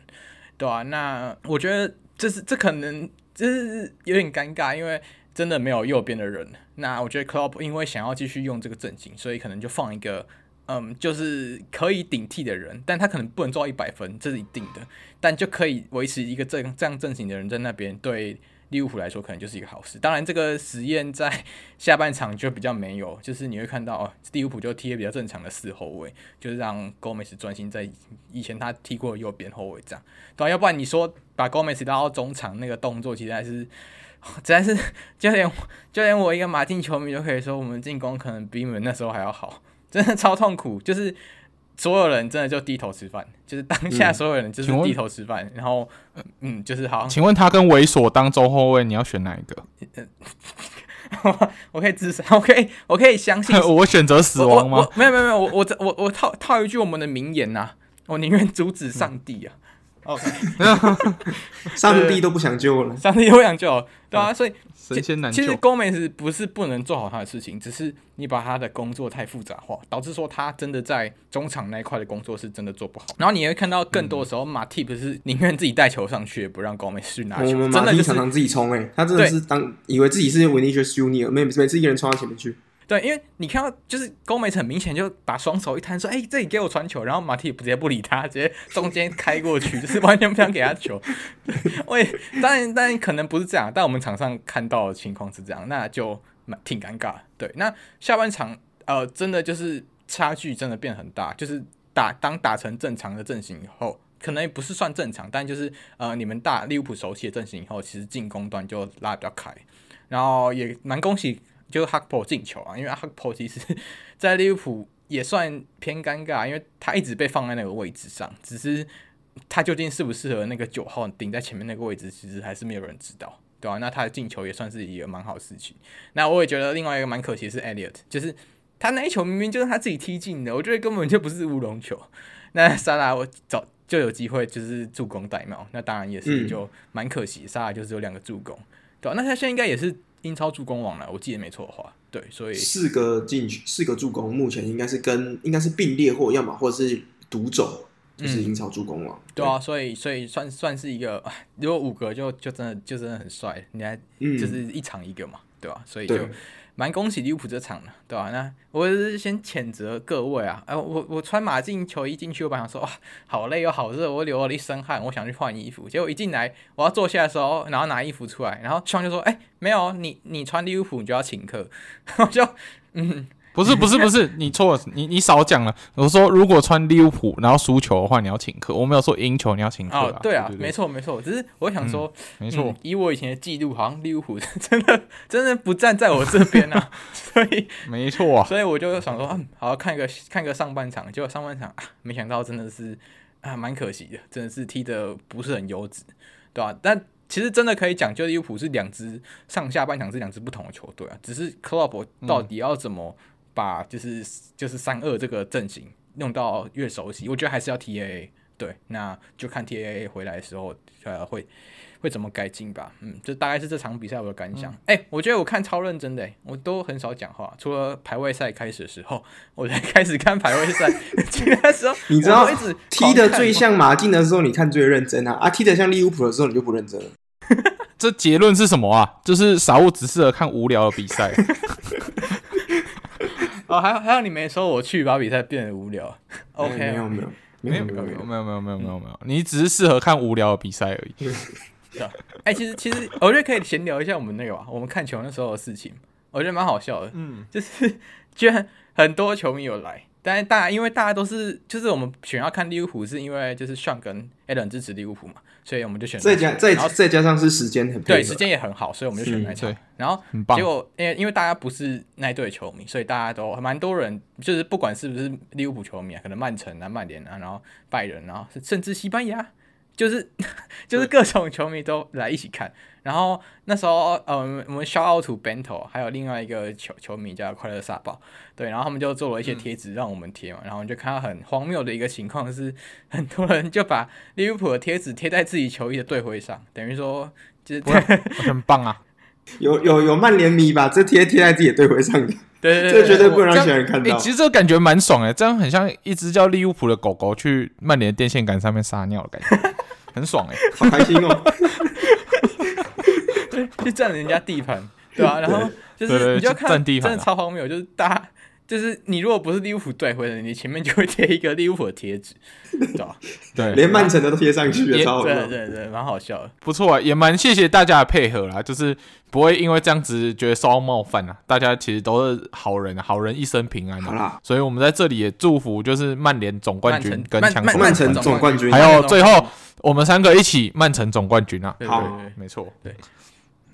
对啊，那我觉得这是这可能就是有点尴尬，因为真的没有右边的人。那我觉得 Club 因为想要继续用这个阵型，所以可能就放一个。嗯，就是可以顶替的人，但他可能不能做到一百分，这是一定的。但就可以维持一个这这样阵型的人在那边，对利物浦来说可能就是一个好事。当然，这个实验在 下半场就比较没有，就是你会看到哦，利物浦就踢的比较正常的四后卫，就是让 Gomez 专心在以前他踢过右边后卫这样。对啊，要不然你说把 Gomez 拉到中场那个动作，其实还是，实在是 就连就连我一个马竞球迷都可以说，我们进攻可能比你们那时候还要好。真的超痛苦，就是所有人真的就低头吃饭，就是当下所有人就是低头吃饭，嗯、然后嗯，就是好。请问他跟猥琐当中后卫，你要选哪一个？我可以自杀，我可以，我可以相信。我选择死亡吗？没有没有没有，我我我我套套一句我们的名言呐、啊，我宁愿阻止上帝啊。嗯 OK，上帝都不想救了，上帝都不想救，对啊，所以神仙难救。其实 Gomez 不是不能做好他的事情，只是你把他的工作太复杂化，导致说他真的在中场那一块的工作是真的做不好。然后你会看到更多的时候，马蒂不是宁愿自己带球上去，也不让 Gomez 去拿球。真的就是常常自己冲，哎，他真的是当以为自己是 Vinicius Junior，每每次一个人冲到前面去。对，因为你看到就是 Gomez 很明显就把双手一摊，说：“哎、这里给我传球。”然后马蒂直接不理他，直接中间开过去，就是完全不想给他球。喂，当然，当然可能不是这样，但我们场上看到的情况是这样，那就蛮挺尴尬。对，那下半场呃，真的就是差距真的变很大，就是打当打成正常的阵型以后，可能也不是算正常，但就是呃，你们大利物浦熟悉的阵型以后，其实进攻端就拉比较开，然后也蛮恭喜。就是哈克波进球啊，因为 h a k p o 其实，在利物浦也算偏尴尬，因为他一直被放在那个位置上，只是他究竟适不适合那个九号顶在前面那个位置，其实还是没有人知道，对吧、啊？那他的进球也算是一个蛮好的事情。那我也觉得另外一个蛮可惜是 Elliot，就是他那一球明明就是他自己踢进的，我觉得根本就不是乌龙球。那萨拉我早就有机会就是助攻戴帽，那当然也是就蛮可惜，萨、嗯、拉就是有两个助攻，对吧、啊？那他现在应该也是。英超助攻王了，我记得没错的话，对，所以四个进四个助攻，目前应该是跟应该是并列或要么或者是独走，就是英超助攻王、嗯。对啊，所以所以算算是一个，如果五个就就真的就真的很帅，你还就是一场一个嘛，嗯、对吧、啊？所以就。蛮恭喜利物浦这场的，对吧、啊？那我是先谴责各位啊！哎，我我穿马竞球衣进去，我本想说哇，好累又好热，我流了一身汗，我想去换衣服。结果一进来，我要坐下的时候，然后拿衣服出来，然后双就说：“哎，没有，你你穿利物浦，你就要请客。”我就嗯。不是不是不是，你错了，你你少讲了。我说如果穿利物浦然后输球的话，你要请客。我没有说赢球你要请客啊。哦，对啊，没错没错。只是我想说，嗯、没错、嗯，以我以前的记录，好像利物浦 真的真的不站在我这边啊。所以没错啊，所以我就想说，嗯，好看个看个上半场，结果上半场啊，没想到真的是啊，蛮可惜的，真的是踢的不是很优质，对吧、啊？但其实真的可以讲，就利物浦是两支上下半场是两支不同的球队啊，只是 Klopp 到底要怎么。嗯把就是就是三二这个阵型弄到越熟悉，我觉得还是要 TAA 对，那就看 TAA 回来的时候呃会会怎么改进吧。嗯，就大概是这场比赛我的感想。哎、嗯欸，我觉得我看超认真的、欸，我都很少讲话，除了排位赛开始的时候，我才 开始看排位赛。其他时候你知道，一直踢的最像马竞的时候，你看最认真啊；啊，踢的像利物浦的时候，你就不认真了。这结论是什么啊？就是傻物只适合看无聊的比赛。哦，还有还有，你没说我去把比赛变得无聊。OK，没有没有没有没有没有没有没有没有没有没有，你只是适合看无聊的比赛而已。对啊，哎，其实其实我觉得可以闲聊一下我们那个吧，我们看球那时候的事情，我觉得蛮好笑的。嗯，就是居然很多球迷有来。但是大家因为大家都是，就是我们选要看利物浦，是因为就是 Sean 跟 Alan 支持利物浦嘛，所以我们就选。再加再再加上是时间很对，时间也很好，所以我们就选那场。然后结果因为因为大家不是那队球迷，所以大家都蛮多人，就是不管是不是利物浦球迷啊，可能曼城啊、曼联啊，然后拜仁啊，甚至西班牙就是 就是各种球迷都来一起看。然后那时候，呃，我们 shout out to Bento，还有另外一个球球迷叫快乐沙宝，对，然后他们就做了一些贴纸让我们贴嘛，嗯、然后就看到很荒谬的一个情况是，很多人就把利物浦的贴纸贴在自己球衣的队徽上，等于说就是很棒啊，有有有曼联迷把这贴贴在自己的队徽上的，对对对，这绝对不能让其他人看到。其实这个感觉蛮爽哎，这样很像一只叫利物浦的狗狗去曼联电线杆上面撒尿的感觉，很爽哎，好开心哦。去占人家地盘，对吧、啊？然后就是你就看，真的超荒谬，就是大家就是你如果不是利物浦队徽的，你前面就会贴一个利物浦的贴纸，对吧、啊？对，连曼城的都贴上去了，超好笑，对对对，蛮好笑的，不错啊，也蛮谢谢大家的配合啦，就是不会因为这样子觉得受到冒犯啊，大家其实都是好人，好人一生平安。好啦，所以我们在这里也祝福，就是曼联总冠军跟强曼曼城总冠军，还有最后我们三个一起曼城总冠军啊！好，没错，对。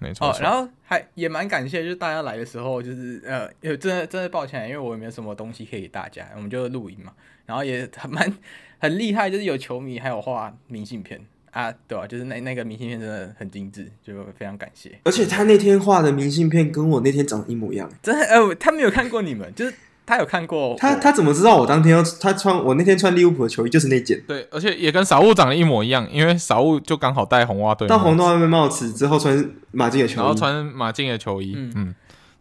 没错，哦，然后还也蛮感谢，就是大家来的时候，就是呃，有真的真的抱歉，因为我也没有什么东西可以给大家，我们就录音嘛。然后也很蛮很厉害，就是有球迷还有画明信片啊，对吧、啊？就是那那个明信片真的很精致，就非常感谢。而且他那天画的明信片跟我那天长得一模一样，真的，呃，他没有看过你们，就是。他有看过他，他怎么知道我当天要他穿我那天穿利物浦的球衣就是那件？对，而且也跟傻物长得一模一样，因为傻物就刚好戴红袜队，戴红袜队帽子之后穿马竞的球衣，然后穿马竞的球衣，嗯，嗯，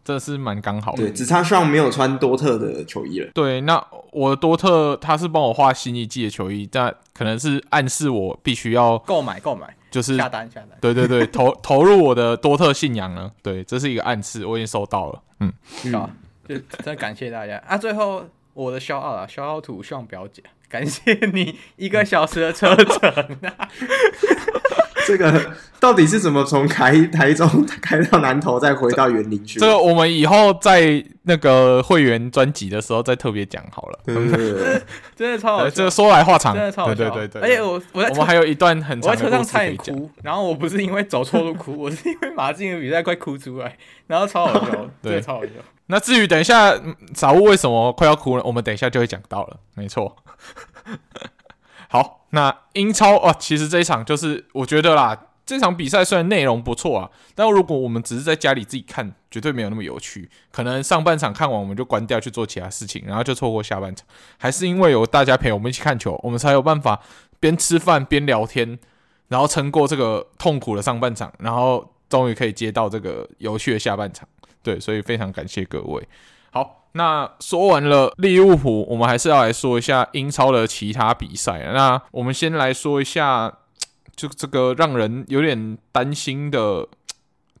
这是蛮刚好的。对，只差上没有穿多特的球衣了。对，那我多特他是帮我画新一季的球衣，但可能是暗示我必须要购买购买，就是下单下单。对对对，投投入我的多特信仰了。对，这是一个暗示，我已经收到了。嗯，好。就真的感谢大家啊！最后我的 shout out 啊，shout out to 炫表姐，感谢你一个小时的车程啊！这个到底是怎么从台台中开到南投，再回到园林去？这个我们以后在那个会员专辑的时候再特别讲好了。对对对，真的超好笑，这个说来话长，真的超好笑。对对对对，而且我我在我们还有一段很长的我在车上差点哭，然后我不是因为走错路哭，我是因为马竞的比赛快哭出来，然后超好笑，对，超好笑。那至于等一下傻物为什么快要哭了，我们等一下就会讲到了。没错，好，那英超啊，其实这一场就是我觉得啦，这场比赛虽然内容不错啊，但如果我们只是在家里自己看，绝对没有那么有趣。可能上半场看完我们就关掉去做其他事情，然后就错过下半场。还是因为有大家陪我们一起看球，我们才有办法边吃饭边聊天，然后撑过这个痛苦的上半场，然后终于可以接到这个有趣的下半场。对，所以非常感谢各位。好，那说完了利物浦，我们还是要来说一下英超的其他比赛。那我们先来说一下，就这个让人有点担心的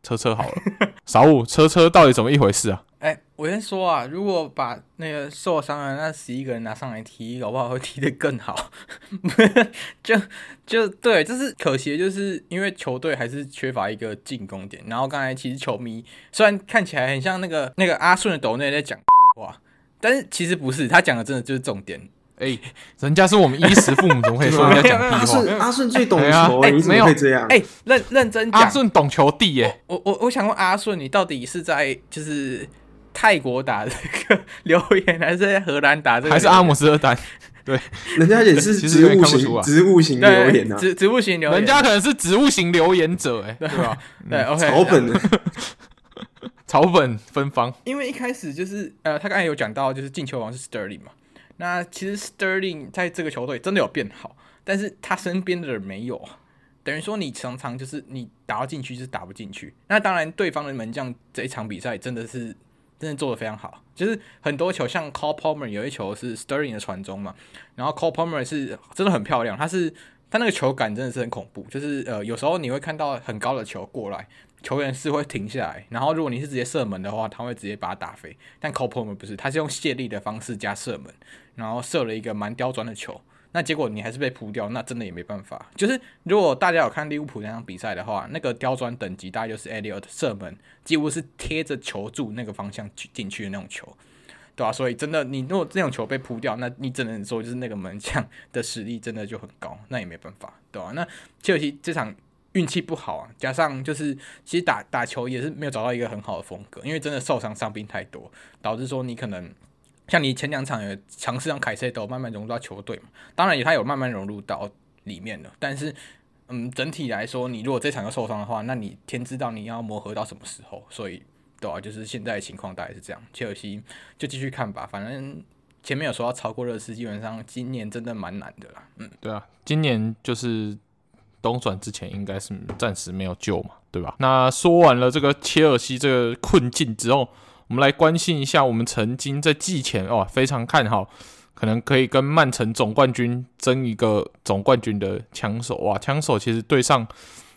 车车好了。少五，车车到底怎么一回事啊？哎、欸，我先说啊，如果把那个受伤的那十一个人拿上来踢，搞不好会踢得更好。就就对，就是可惜，就是因为球队还是缺乏一个进攻点。然后刚才其实球迷虽然看起来很像那个那个阿顺的抖内在讲屁话，但是其实不是，他讲的真的就是重点。哎、欸，人家是我们衣食父母，怎么可以说人家讲屁话？阿顺阿顺最懂球，哎、欸，你怎么会这样？哎、欸，认认真讲，阿顺懂球帝耶。我我我想问阿顺，你到底是在就是？泰国打这个留言，还是在荷兰打这个？还是阿姆斯特丹？对，人家也是植物型，植物型留言啊，植植物型留言，人家可能是植物型留言者，哎，对吧？对，OK，草本的，草本芬芳。因为一开始就是呃，他刚才有讲到，就是进球王是 Sterling 嘛。那其实 Sterling 在这个球队真的有变好，但是他身边的人没有，等于说你常常就是你打到禁区就是打不进去。那当然，对方的门将这一场比赛真的是。真的做得非常好，就是很多球像 Call Palmer 有一球是 Sterling 的传中嘛，然后 Call Palmer 是真的很漂亮，他是他那个球感真的是很恐怖，就是呃有时候你会看到很高的球过来，球员是会停下来，然后如果你是直接射门的话，他会直接把它打飞，但 Call Palmer 不是，他是用卸力的方式加射门，然后射了一个蛮刁钻的球。那结果你还是被扑掉，那真的也没办法。就是如果大家有看利物浦那场比赛的话，那个刁钻等级大概就是 Elliot 射门，几乎是贴着球柱那个方向进去的那种球，对吧、啊？所以真的，你如果这种球被扑掉，那你只能说就是那个门将的实力真的就很高，那也没办法，对吧、啊？那切尔西这场运气不好啊，加上就是其实打打球也是没有找到一个很好的风格，因为真的受伤伤病太多，导致说你可能。像你前两场有尝试让凯塞都慢慢融入到球队嘛？当然也他有慢慢融入到，里面了。但是，嗯，整体来说，你如果这场又受伤的话，那你天知道你要磨合到什么时候？所以，对啊，就是现在情况大概是这样。切尔西就继续看吧，反正前面有说要超过热刺，基本上今年真的蛮难的啦。嗯，对啊，今年就是冬转之前应该是暂时没有救嘛，对吧？那说完了这个切尔西这个困境之后，我们来关心一下我们曾经在季前哦非常看好。可能可以跟曼城总冠军争一个总冠军的枪手哇！枪手其实对上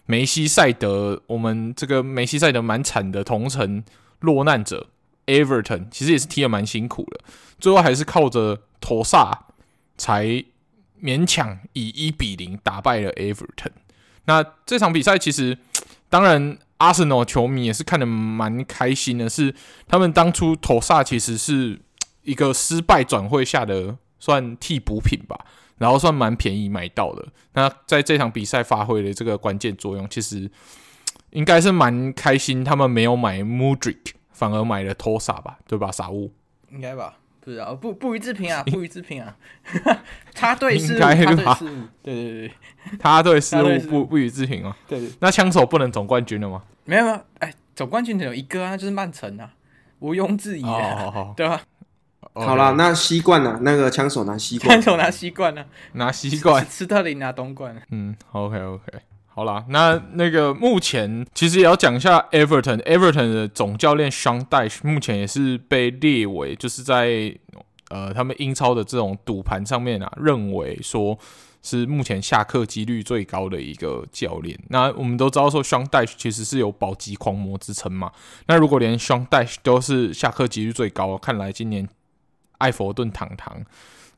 梅西赛德，我们这个梅西赛德蛮惨的同城落难者 Everton，其实也是踢得蛮辛苦的，最后还是靠着托萨才勉强以一比零打败了 Everton。那这场比赛其实，当然阿森纳球迷也是看得蛮开心的，是他们当初托萨其实是。一个失败转会下的算替补品吧，然后算蛮便宜买到的。那在这场比赛发挥的这个关键作用，其实应该是蛮开心。他们没有买 Mudryk，反而买了托萨吧，对吧？傻物应该吧？不知道，不不予置评啊，不予置评啊。插队失误，插队失误，对对对，插队失误不不予置评啊。对对，那枪手不能总冠军了吗？没有啊，哎，总冠军只有一个啊，就是曼城啊，毋庸置疑的，好好好，对吧？好了，那西冠呢？那个枪手拿西冠，枪手拿西冠呢？拿西冠，斯特林拿东冠。嗯，OK OK，好啦，那那个目前其实也要讲一下 Everton，Everton 的总教练 Sean d y c h 目前也是被列为就是在呃他们英超的这种赌盘上面啊，认为说是目前下课几率最高的一个教练。那我们都知道说 Sean d y c h 其实是有保级狂魔之称嘛。那如果连 Sean d y c h 都是下课几率最高，看来今年。艾佛顿堂堂，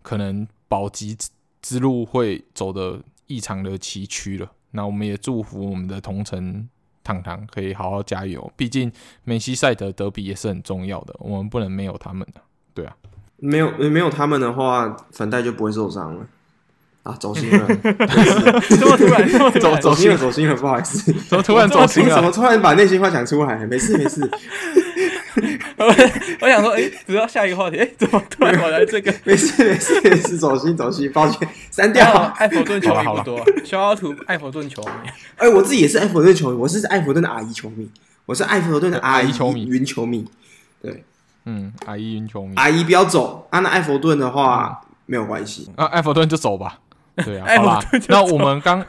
可能保级之路会走得异常的崎岖了。那我们也祝福我们的同城堂堂可以好好加油。毕竟梅西赛德德比也是很重要的，我们不能没有他们的。对啊，没有没有他们的话，反戴就不会受伤了。啊，走心了，怎么突然，走走心了，走心了，不好意思，怎么突然走心了？怎么突然把内心话讲出来？没事没事。我 我想说，哎、欸，不要下一个话题，哎、欸，怎么突然跑来这个？没事没事没事，走心走心，抱歉，删掉。艾弗顿球迷不多，小奥图艾弗顿球迷。哎、欸，我自己也是艾弗顿球迷，我是艾弗顿的阿姨球迷，我是艾弗顿的阿姨球迷，云球迷。对，嗯，阿姨云球迷，阿姨不要走。啊、那艾弗顿的话、嗯、没有关系，啊，艾弗顿就走吧。对啊，好吧。那我们刚，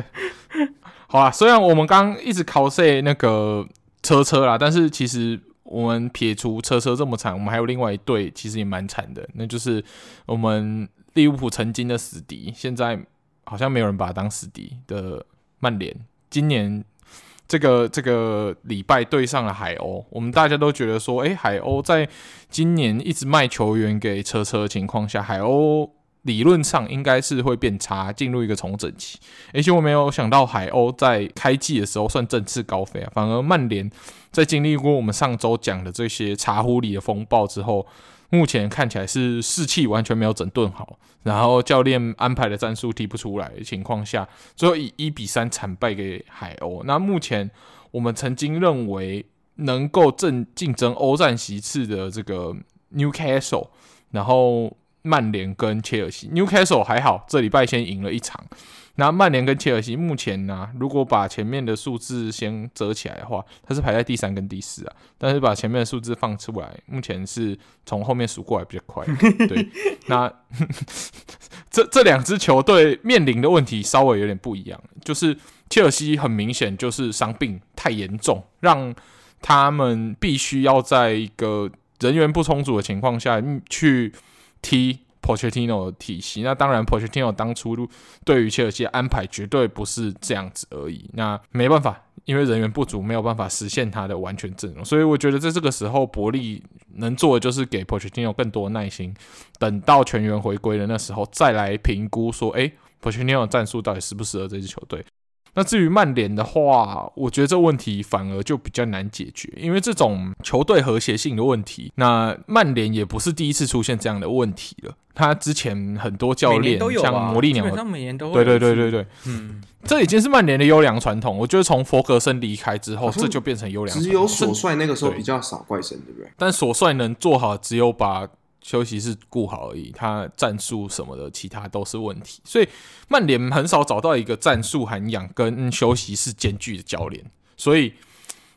好啊，虽然我们刚一直考 C 那个。车车啦，但是其实我们撇除车车这么惨，我们还有另外一队，其实也蛮惨的，那就是我们利物浦曾经的死敌，现在好像没有人把它当死敌的曼联。今年这个这个礼拜对上了海鸥，我们大家都觉得说，诶，海鸥在今年一直卖球员给车车的情况下，海鸥。理论上应该是会变差，进入一个重整期。而且我没有想到海鸥在开季的时候算振翅高飞啊，反而曼联在经历过我们上周讲的这些茶壶里的风暴之后，目前看起来是士气完全没有整顿好，然后教练安排的战术踢不出来的情况下，最后以一比三惨败给海鸥。那目前我们曾经认为能够正竞争欧战席次的这个 Newcastle，然后。曼联跟切尔西，Newcastle 还好，这礼拜先赢了一场。那曼联跟切尔西目前呢、啊，如果把前面的数字先折起来的话，它是排在第三跟第四啊。但是把前面的数字放出来，目前是从后面数过来比较快。对，那 这这两支球队面临的问题稍微有点不一样，就是切尔西很明显就是伤病太严重，让他们必须要在一个人员不充足的情况下去。踢 Pochettino 的体系，那当然 Pochettino 当初对于切尔西的安排绝对不是这样子而已。那没办法，因为人员不足，没有办法实现他的完全阵容。所以我觉得在这个时候，伯利能做的就是给 Pochettino 更多耐心，等到全员回归的那时候再来评估说，诶，Pochettino 的战术到底适不适合这支球队。那至于曼联的话，我觉得这问题反而就比较难解决，因为这种球队和谐性的问题，那曼联也不是第一次出现这样的问题了。他之前很多教练，啊、像魔力鸟，每年都对对对对对，嗯，这已经是曼联的优良传统。我觉得从弗格森离开之后，这就变成优良传统。只有索帅那个时候比较少怪声，对不对？但索帅能做好，只有把休息室顾好而已，他战术什么的，其他都是问题。所以曼联很少找到一个战术涵养跟休息室兼具的教练，所以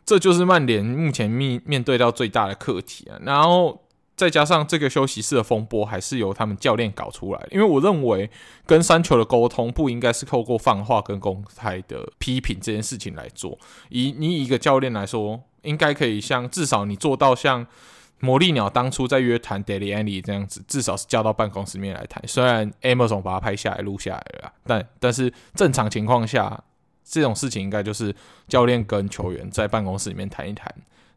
这就是曼联目前面面对到最大的课题啊。然后再加上这个休息室的风波，还是由他们教练搞出来。因为我认为跟三球的沟通不应该是透过放话跟公开的批评这件事情来做。以你以一个教练来说，应该可以像至少你做到像。魔力鸟当初在约谈 Daily Andy 这样子，至少是叫到办公室面来谈。虽然 Amazon 把它拍下来录下来了，但但是正常情况下，这种事情应该就是教练跟球员在办公室里面谈一谈，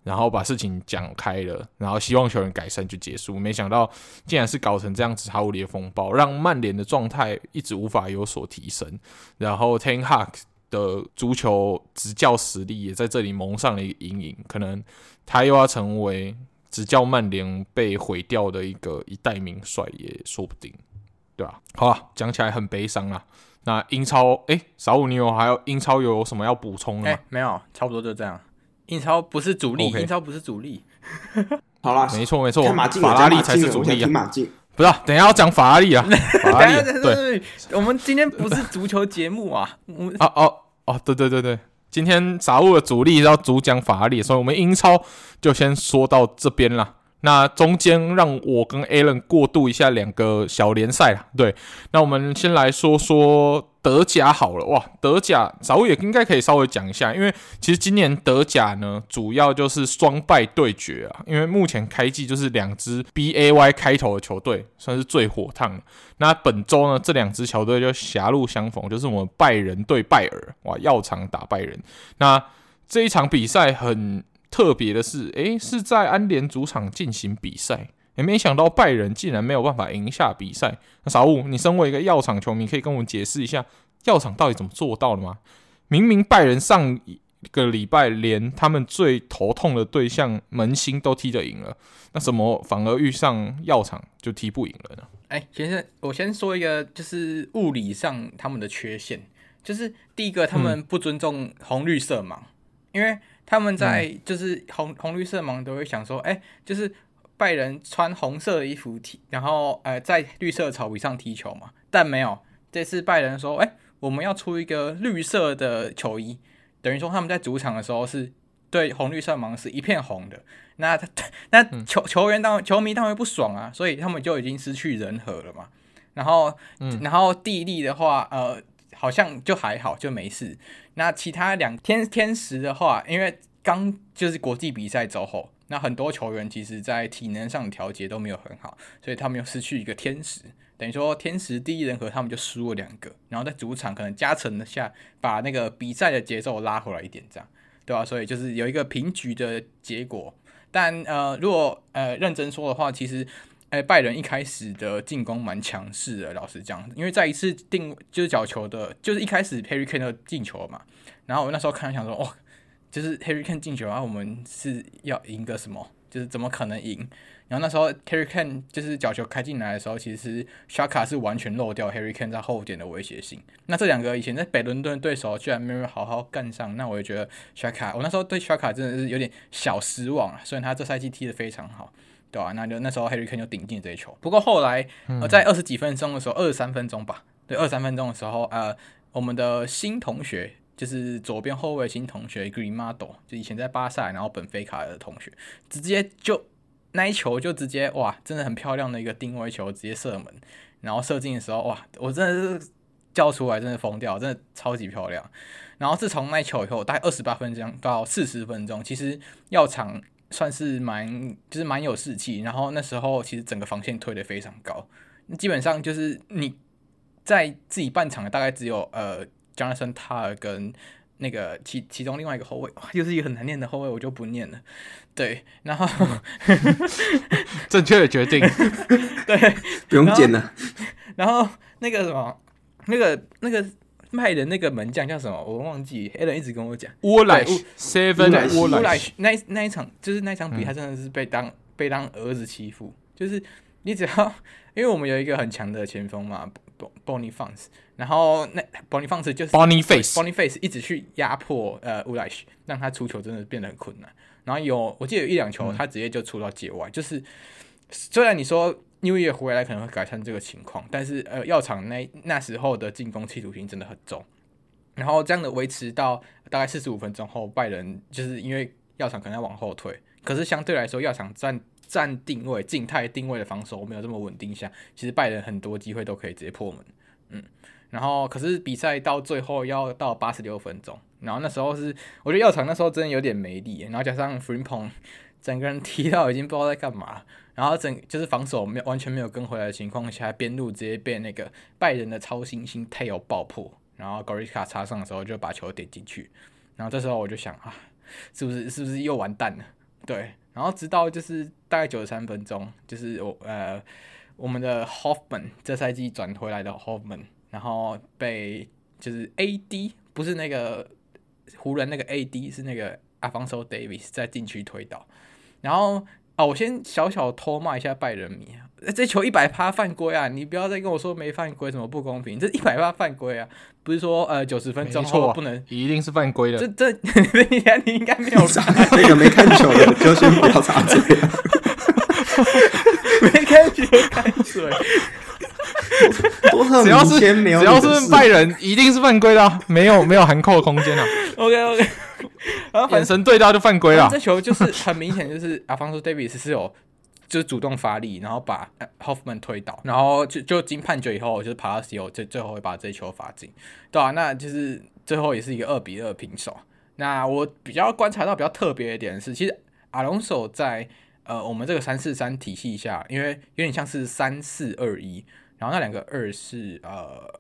然后把事情讲开了，然后希望球员改善就结束。没想到竟然是搞成这样子毫无理的风暴，让曼联的状态一直无法有所提升，然后 Ten Hag 的足球执教实力也在这里蒙上了一个阴影，可能他又要成为。执教曼联被毁掉的一个一代名帅也说不定，对吧？好了，讲起来很悲伤啊。那英超，诶，小五，你有还有英超有什么要补充的吗？诶，没有，差不多就这样。英超不是主力，okay. 英超不是主力。好了，没错没错，法拉利才是主力啊。不是，等一下要讲法拉利啊。法拉利，对，我们今天不是足球节目啊。哦哦哦，对对对对。今天杂物的主力要主讲法拉利，所以我们英超就先说到这边了。那中间让我跟 Alan 过渡一下两个小联赛啦。对，那我们先来说说。德甲好了哇，德甲早也应该可以稍微讲一下，因为其实今年德甲呢，主要就是双败对决啊。因为目前开季就是两支 B A Y 开头的球队算是最火烫。那本周呢，这两支球队就狭路相逢，就是我们拜仁对拜耳哇，药厂打拜仁。那这一场比赛很特别的是，诶、欸，是在安联主场进行比赛。也没想到拜仁竟然没有办法赢下比赛。那傻物，你身为一个药厂球迷，可以跟我们解释一下药厂到底怎么做到的吗？明明拜仁上一个礼拜连他们最头痛的对象门兴都踢得赢了，那怎么反而遇上药厂就踢不赢了呢？哎，先生，我先说一个，就是物理上他们的缺陷，就是第一个，他们不尊重红绿色盲，嗯、因为他们在就是红红绿色盲都会想说，哎，就是。拜仁穿红色的衣服踢，然后呃在绿色草皮上踢球嘛，但没有这次拜仁说，哎，我们要出一个绿色的球衣，等于说他们在主场的时候是对红绿色盲是一片红的，那那球球员当球迷当然不爽啊，所以他们就已经失去人和了嘛。然后然后地利的话，呃好像就还好就没事。那其他两天天时的话，因为刚就是国际比赛走后。那很多球员其实，在体能上调节都没有很好，所以他们又失去一个天时，等于说天时第一人和，他们就输了两个。然后在主场可能加成下，把那个比赛的节奏拉回来一点，这样，对吧？所以就是有一个平局的结果。但呃，如果呃认真说的话，其实，哎，拜仁一开始的进攻蛮强势的，老实讲，因为在一次定就是角球的，就是一开始 Harry Kane 进球嘛，然后我那时候看想说，哦。就是 Harry Kane 进球然啊，我们是要赢个什么？就是怎么可能赢？然后那时候 Harry Kane 就是角球开进来的时候，其实 Xhaka 是完全漏掉 Harry Kane 在后点的威胁性。那这两个以前在北伦敦对手居然没有好好干上，那我也觉得 Xhaka，我那时候对 Xhaka 真的是有点小失望啊。虽然他这赛季踢得非常好，对吧、啊？那就那时候 Harry Kane 就顶进这一球。不过后来呃在二十几分钟的时候，二十三分钟吧，对，二十三分钟的时候，呃，我们的新同学。就是左边后卫新同学 Grimado，就以前在巴萨，然后本菲卡的同学，直接就那一球就直接哇，真的很漂亮的一个定位球，直接射门，然后射进的时候哇，我真的是叫出来，真的疯掉，真的超级漂亮。然后自从那一球以后，大概二十八分钟到四十分钟，其实药厂算是蛮就是蛮有士气，然后那时候其实整个防线推得非常高，基本上就是你在自己半场的大概只有呃。Jonathan Tah 跟那个其其中另外一个后卫，又是一个很难念的后卫，我就不念了。对，然后正确的决定，对，不用剪了。然后那个什么，那个那个卖的那个门将叫什么？我忘记。Alan 一直跟我讲，乌莱什，Seven 乌莱什。那那一场就是那一场比赛，真的是被当、嗯、被当儿子欺负。就是你只要，因为我们有一个很强的前锋嘛。Boniface，然后那 Boniface 就是 Boniface，Boniface 一直去压迫呃乌莱什，让他出球真的变得很困难。然后有我记得有一两球他直接就出到界外，就是虽然你说 New Year 回来可能会改善这个情况，但是呃，药厂那那时候的进攻企图心真的很重。然后这样的维持到大概四十五分钟后，拜仁就是因为药厂可能要往后退，可是相对来说，药厂站站定位、静态定位的防守没有这么稳定下，其实拜仁很多机会都可以直接破门。嗯，然后可是比赛到最后要到八十六分钟，然后那时候是我觉得药厂那时候真的有点没力，然后加上 Frimpong 整个人踢到已经不知道在干嘛，然后整就是防守没有完全没有跟回来的情况下，边路直接被那个拜仁的超新星 Theo 爆破。然后 Gorica 插上的时候就把球点进去，然后这时候我就想啊，是不是是不是又完蛋了？对，然后直到就是大概九十三分钟，就是我呃我们的 Hoffman 这赛季转回来的 Hoffman，然后被就是 AD 不是那个湖人那个 AD 是那个阿方索 Davis 在禁区推倒，然后。哦，我先小小偷骂一下拜仁迷啊！这球一百趴犯规啊！你不要再跟我说没犯规，什么不公平？这一百趴犯规啊！不是说呃九十分钟后不能，啊、一定是犯规的。这这 你你应该没有查，那个没看球的就先不要插嘴。没看球看水。只要是只要是拜仁，一定是犯规的，没有没有含扣的空间啊。OK OK。然后眼神对到就犯规了。这球就是很明显，就是 Alphonso Davies 是有就是主动发力，然后把 Hofmann 推倒，然后就就经判决以后，就是 Palacio 最最后会把这一球罚进，对啊，那就是最后也是一个二比二平手。那我比较观察到比较特别一点是，其实 Alonso 在呃我们这个三四三体系下，因为有点像是三四二一，然后那两个二是呃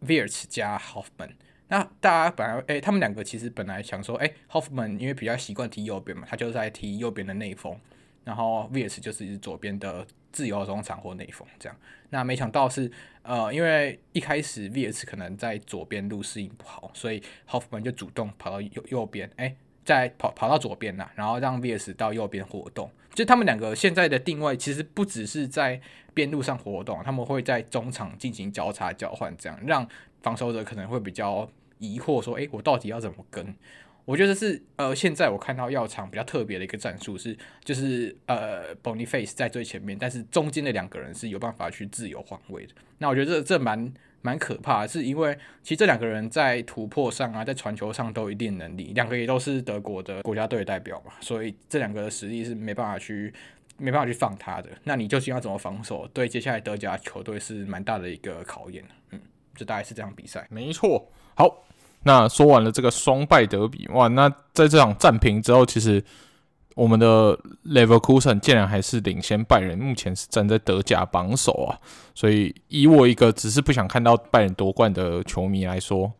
v i r t z 加 Hofmann。那大家本来诶、欸，他们两个其实本来想说，诶、欸、Hoffman 因为比较习惯踢右边嘛，他就在踢右边的内锋，然后 VS 就是左边的自由中场或内锋这样。那没想到是，呃，因为一开始 VS 可能在左边路适应不好，所以 Hoffman 就主动跑到右右边，诶、欸，再跑跑到左边啦，然后让 VS 到右边活动。就他们两个现在的定位其实不只是在边路上活动，他们会在中场进行交叉交换，这样让。防守者可能会比较疑惑，说：“诶，我到底要怎么跟？”我觉得是呃，现在我看到药厂比较特别的一个战术是，就是呃，Boniface 在最前面，但是中间的两个人是有办法去自由换位的。那我觉得这这蛮蛮可怕，是因为其实这两个人在突破上啊，在传球上都有一定能力，两个也都是德国的国家队代表嘛，所以这两个的实力是没办法去没办法去放他的。那你究竟要怎么防守？对接下来德甲球队是蛮大的一个考验，嗯。就大概是这场比赛，没错。好，那说完了这个双败德比，哇，那在这场战平之后，其实我们的 Leverkusen 竟然还是领先拜仁，目前是站在德甲榜首啊。所以以我一个只是不想看到拜仁夺冠的球迷来说，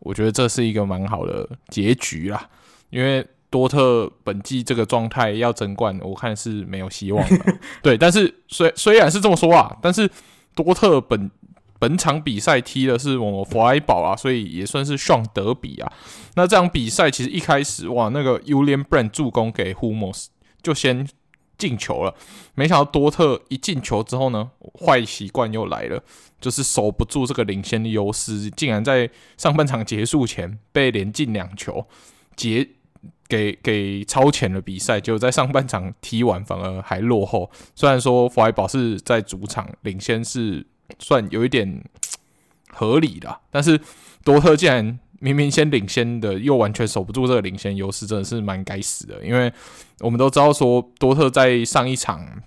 我觉得这是一个蛮好的结局啦。因为多特本季这个状态要争冠，我看是没有希望的。对，但是虽虽然是这么说啊，但是多特本。本场比赛踢的是我们弗莱堡啊，所以也算是双德比啊。那这场比赛其实一开始哇，那个 Ulian Brand 助攻给 Hummels 就先进球了，没想到多特一进球之后呢，坏习惯又来了，就是守不住这个领先的优势，竟然在上半场结束前被连进两球结给给超前了比赛，就在上半场踢完反而还落后。虽然说弗莱堡是在主场领先是。算有一点合理的，但是多特竟然明明先领先的，又完全守不住这个领先优势，真的是蛮该死的。因为我们都知道说，多特在上一场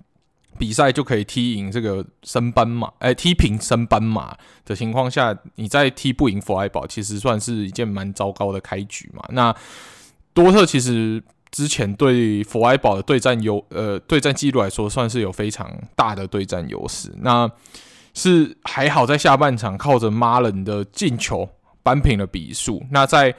比赛就可以踢赢这个升班马，哎，踢平升班马的情况下，你再踢不赢弗莱堡，其实算是一件蛮糟糕的开局嘛。那多特其实之前对弗莱堡的对战优，呃，对战记录来说，算是有非常大的对战优势。那是还好，在下半场靠着马伦的进球扳平了比数。那在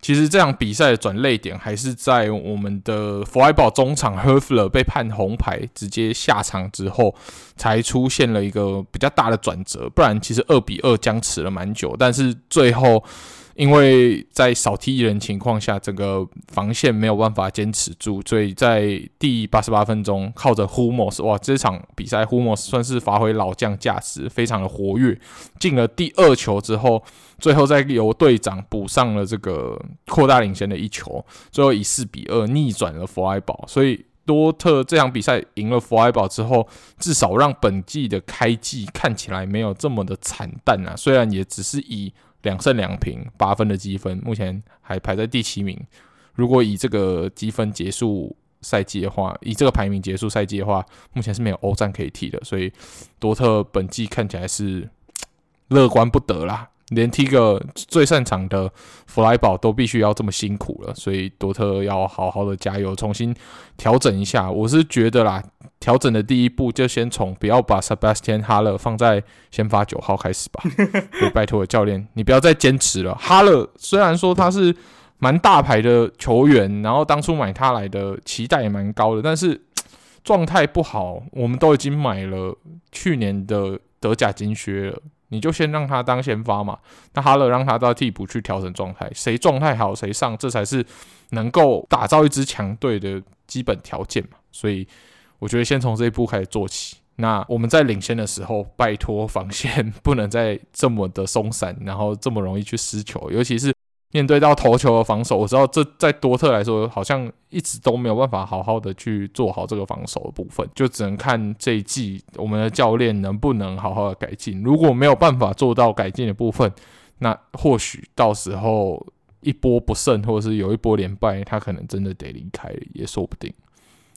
其实这场比赛的转捩点还是在我们的弗莱堡中场 Höfler 被判红牌直接下场之后，才出现了一个比较大的转折。不然其实二比二僵持了蛮久，但是最后。因为在少踢一人情况下，整个防线没有办法坚持住，所以在第八十八分钟，靠着 Humos，哇，这场比赛 Humos 算是发挥老将价值，非常的活跃，进了第二球之后，最后再由队长补上了这个扩大领先的一球，最后以四比二逆转了弗莱堡，所以多特这场比赛赢了弗莱堡之后，至少让本季的开季看起来没有这么的惨淡啊。虽然也只是以两胜两平八分的积分，目前还排在第七名。如果以这个积分结束赛季的话，以这个排名结束赛季的话，目前是没有欧战可以踢的。所以多特本季看起来是 乐观不得啦。连踢个最擅长的弗莱堡都必须要这么辛苦了，所以多特要好好的加油，重新调整一下。我是觉得啦，调整的第一步就先从不要把 Sebastian Haller 放在先发九号开始吧。拜托教练，你不要再坚持了。Haller 虽然说他是蛮大牌的球员，然后当初买他来的期待也蛮高的，但是 状态不好，我们都已经买了去年的德甲金靴了。你就先让他当先发嘛，那哈勒让他到替补去调整状态，谁状态好谁上，这才是能够打造一支强队的基本条件嘛。所以我觉得先从这一步开始做起。那我们在领先的时候，拜托防线 不能再这么的松散，然后这么容易去失球，尤其是。面对到头球的防守，我知道这在多特来说好像一直都没有办法好好的去做好这个防守的部分，就只能看这一季我们的教练能不能好好的改进。如果没有办法做到改进的部分，那或许到时候一波不胜，或者是有一波连败，他可能真的得离开也说不定，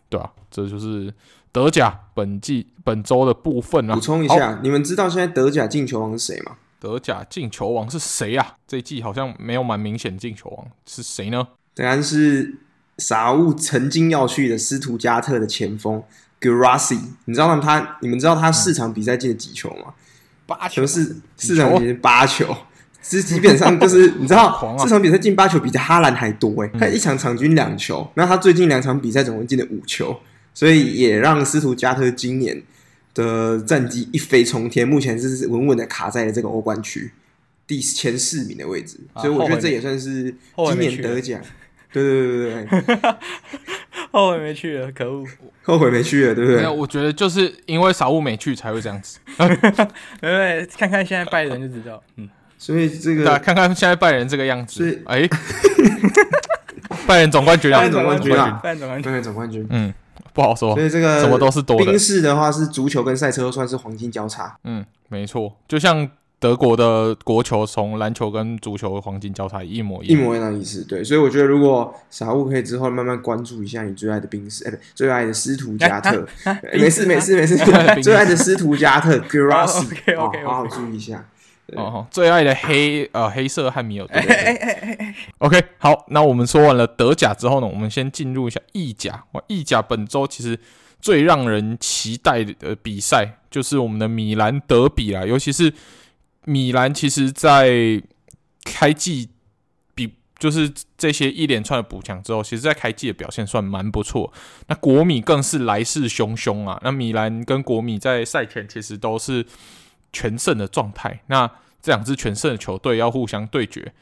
对吧、啊？这就是德甲本季本周的部分啊。补充一下，你们知道现在德甲进球王是谁吗？德甲进球王是谁啊？这一季好像没有蛮明显进球王，是谁呢？当然是傻物曾经要去的斯图加特的前锋 Guirassy。你知道他？你们知道他四场比赛进了几球吗？八球，是四场比赛八球，是基本上就是 你知道，四场比赛进八球比哈兰还多诶、欸。他一场场均两球，那他最近两场比赛总共进了五球，所以也让斯图加特今年。的战绩一飞冲天，目前是稳稳的卡在了这个欧冠区第前四名的位置，啊、所以我觉得这也算是今年得奖。对对对对对，后悔没去了，可恶，后悔没去了，对不对？我觉得就是因为少物没去才会这样子。对对，看看现在拜仁就知道，嗯，所以这个看看现在拜仁这个样子，哎，拜仁总冠军，拜仁总冠军啊，拜仁总冠军，拜仁总冠军，嗯。不好说，所以这个什么都是多的。冰室的话是足球跟赛车都算是黄金交叉。嗯，没错，就像德国的国球从篮球跟足球黄金交叉一模一样，一模一样的意思。对，所以我觉得如果傻物可以之后慢慢关注一下你最爱的冰室，哎，不，最爱的斯图加特。没事没事没事，最爱的斯图加特 Guirassy，好好注意一下。哦，最爱的黑呃黑色汉密尔顿。OK，好，那我们说完了德甲之后呢，我们先进入一下意甲。哇，意甲本周其实最让人期待的比赛就是我们的米兰德比啦，尤其是米兰，其实在开季比就是这些一连串的补强之后，其实在开季的表现算蛮不错。那国米更是来势汹汹啊。那米兰跟国米在赛前其实都是。全胜的状态，那这两支全胜的球队要互相对决，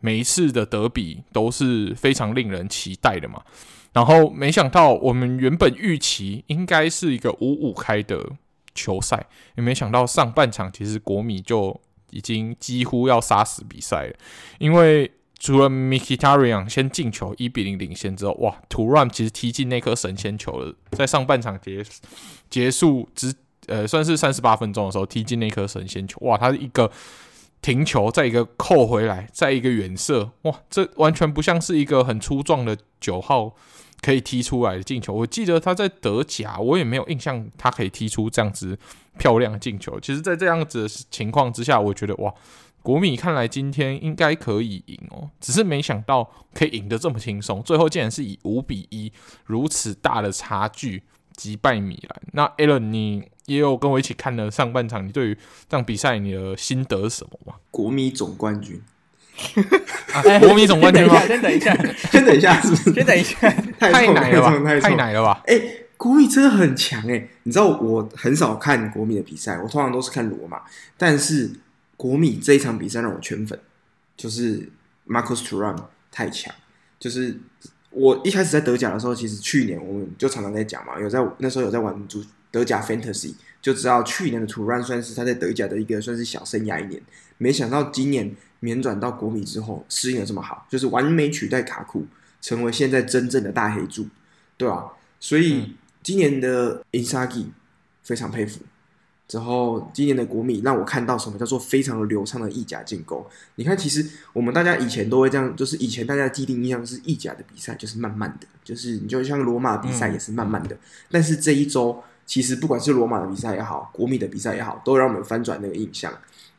每一次的德比都是非常令人期待的嘛。然后没想到我们原本预期应该是一个五五开的球赛，也没想到上半场其实国米就已经几乎要杀死比赛了，因为除了 Mkhitaryan 先进球一比零领先之后，哇，Thuram 其实踢进那颗神仙球了，在上半场结结束之。呃，算是三十八分钟的时候踢进那颗神仙球，哇！他一个停球，再一个扣回来，再一个远射，哇！这完全不像是一个很粗壮的九号可以踢出来的进球。我记得他在德甲，我也没有印象他可以踢出这样子漂亮的进球。其实，在这样子的情况之下，我觉得哇，国米看来今天应该可以赢哦，只是没想到可以赢得这么轻松，最后竟然是以五比一如此大的差距击败米兰。那 Alan 你？也有跟我一起看了上半场，你对于这场比赛你的心得是什么吗？国米总冠军，啊、国米总冠军吗？先等一下，先等一下，是不是？先等一下，太奶了吧？太奶了吧？哎、欸，国米真的很强哎、欸！你知道我很少看国米的比赛，我通常都是看罗马，但是国米这一场比赛让我圈粉，就是 Marcus Thuram 太强，就是我一开始在德甲的时候，其实去年我们就常常在讲嘛，有在那时候有在玩足。德甲 Fantasy 就知道去年的 Thuram 算是他在德甲的一个算是小生涯一年，没想到今年免转到国米之后适应的这么好，就是完美取代卡库，成为现在真正的大黑柱，对吧、啊？所以今年的 Inzaghi 非常佩服。之后，今年的国米让我看到什么叫做非常流畅的意甲进攻。你看，其实我们大家以前都会这样，就是以前大家的既定印象是意甲的比赛就是慢慢的，就是你就像罗马比赛也是慢慢的。但是这一周，其实不管是罗马的比赛也好，国米的比赛也好，都让我们翻转那个印象，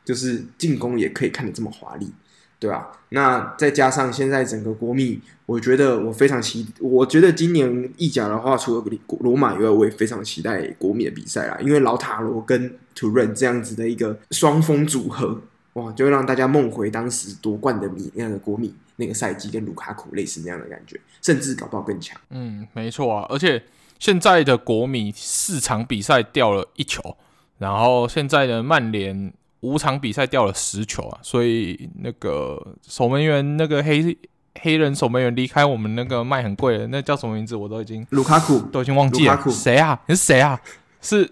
就是进攻也可以看得这么华丽。对吧？那再加上现在整个国米，我觉得我非常期，我觉得今年意甲的话，除了罗马以外，我也非常期待国米的比赛啦。因为老塔罗跟图伦这样子的一个双峰组合，哇，就会让大家梦回当时夺冠的米那样的国米那个赛季，跟卢卡库类似那样的感觉，甚至搞不好更强。嗯，没错啊。而且现在的国米四场比赛掉了一球，然后现在的曼联。五场比赛掉了十球啊，所以那个守门员那个黑黑人守门员离开我们那个卖很贵的，那叫什么名字？我都已经卢卡库都已经忘记了。谁啊？你是谁啊？是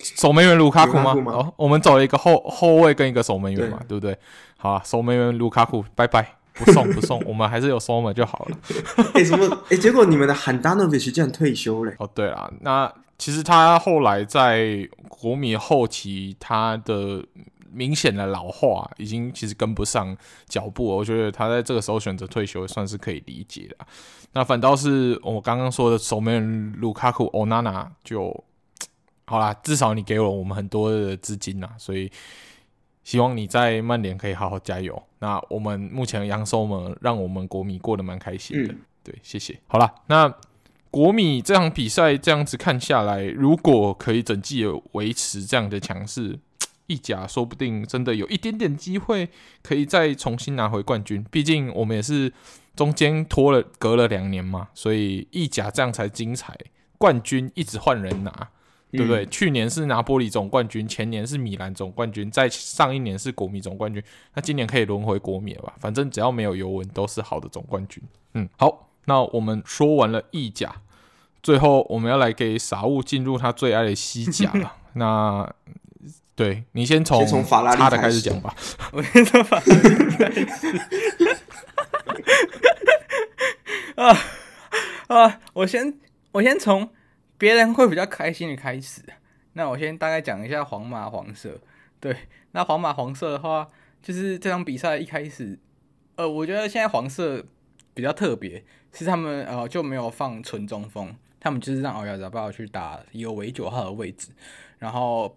守门员卢卡库吗？哦，我们走了一个后后卫跟一个守门员嘛，对，对不对？好啊，守门员卢卡库，拜拜，不送不送，我们还是有 Sommer 就好了。哎、欸，什么？哎、欸，结果你们的汉达诺维奇竟然退休嘞。哦，对啊，那其实他后来在国米后期，他的。明显的老化，已经其实跟不上脚步。我觉得他在这个时候选择退休，算是可以理解的。那反倒是我刚刚说的守门员卢卡库、欧纳纳就好啦，至少你给了我们很多的资金呐，所以希望你在曼联可以好好加油。那我们目前杨收们让我们国米过得蛮开心的，对，谢谢。好了，那国米这场比赛这样子看下来，如果可以整季维持这样的强势。意甲说不定真的有一点点机会可以再重新拿回冠军，毕竟我们也是中间拖了隔了两年嘛，所以意甲这样才精彩。冠军一直换人拿，对不对？嗯、去年是拿玻璃总冠军，前年是米兰总冠军，在上一年是国米总冠军，那今年可以轮回国米了吧？反正只要没有尤文，都是好的总冠军。嗯，好，那我们说完了意甲，最后我们要来给傻物进入他最爱的西甲了。那对，你先从差的开始讲吧。我先从法拉利开始。啊啊！我先我先从别人会比较开心的开始。那我先大概讲一下皇马黄色。对，那皇马黄色的话，就是这场比赛一开始，呃，我觉得现在黄色比较特别，是他们呃就没有放纯中锋，他们就是让奥亚扎巴去打一个伪九号的位置，然后。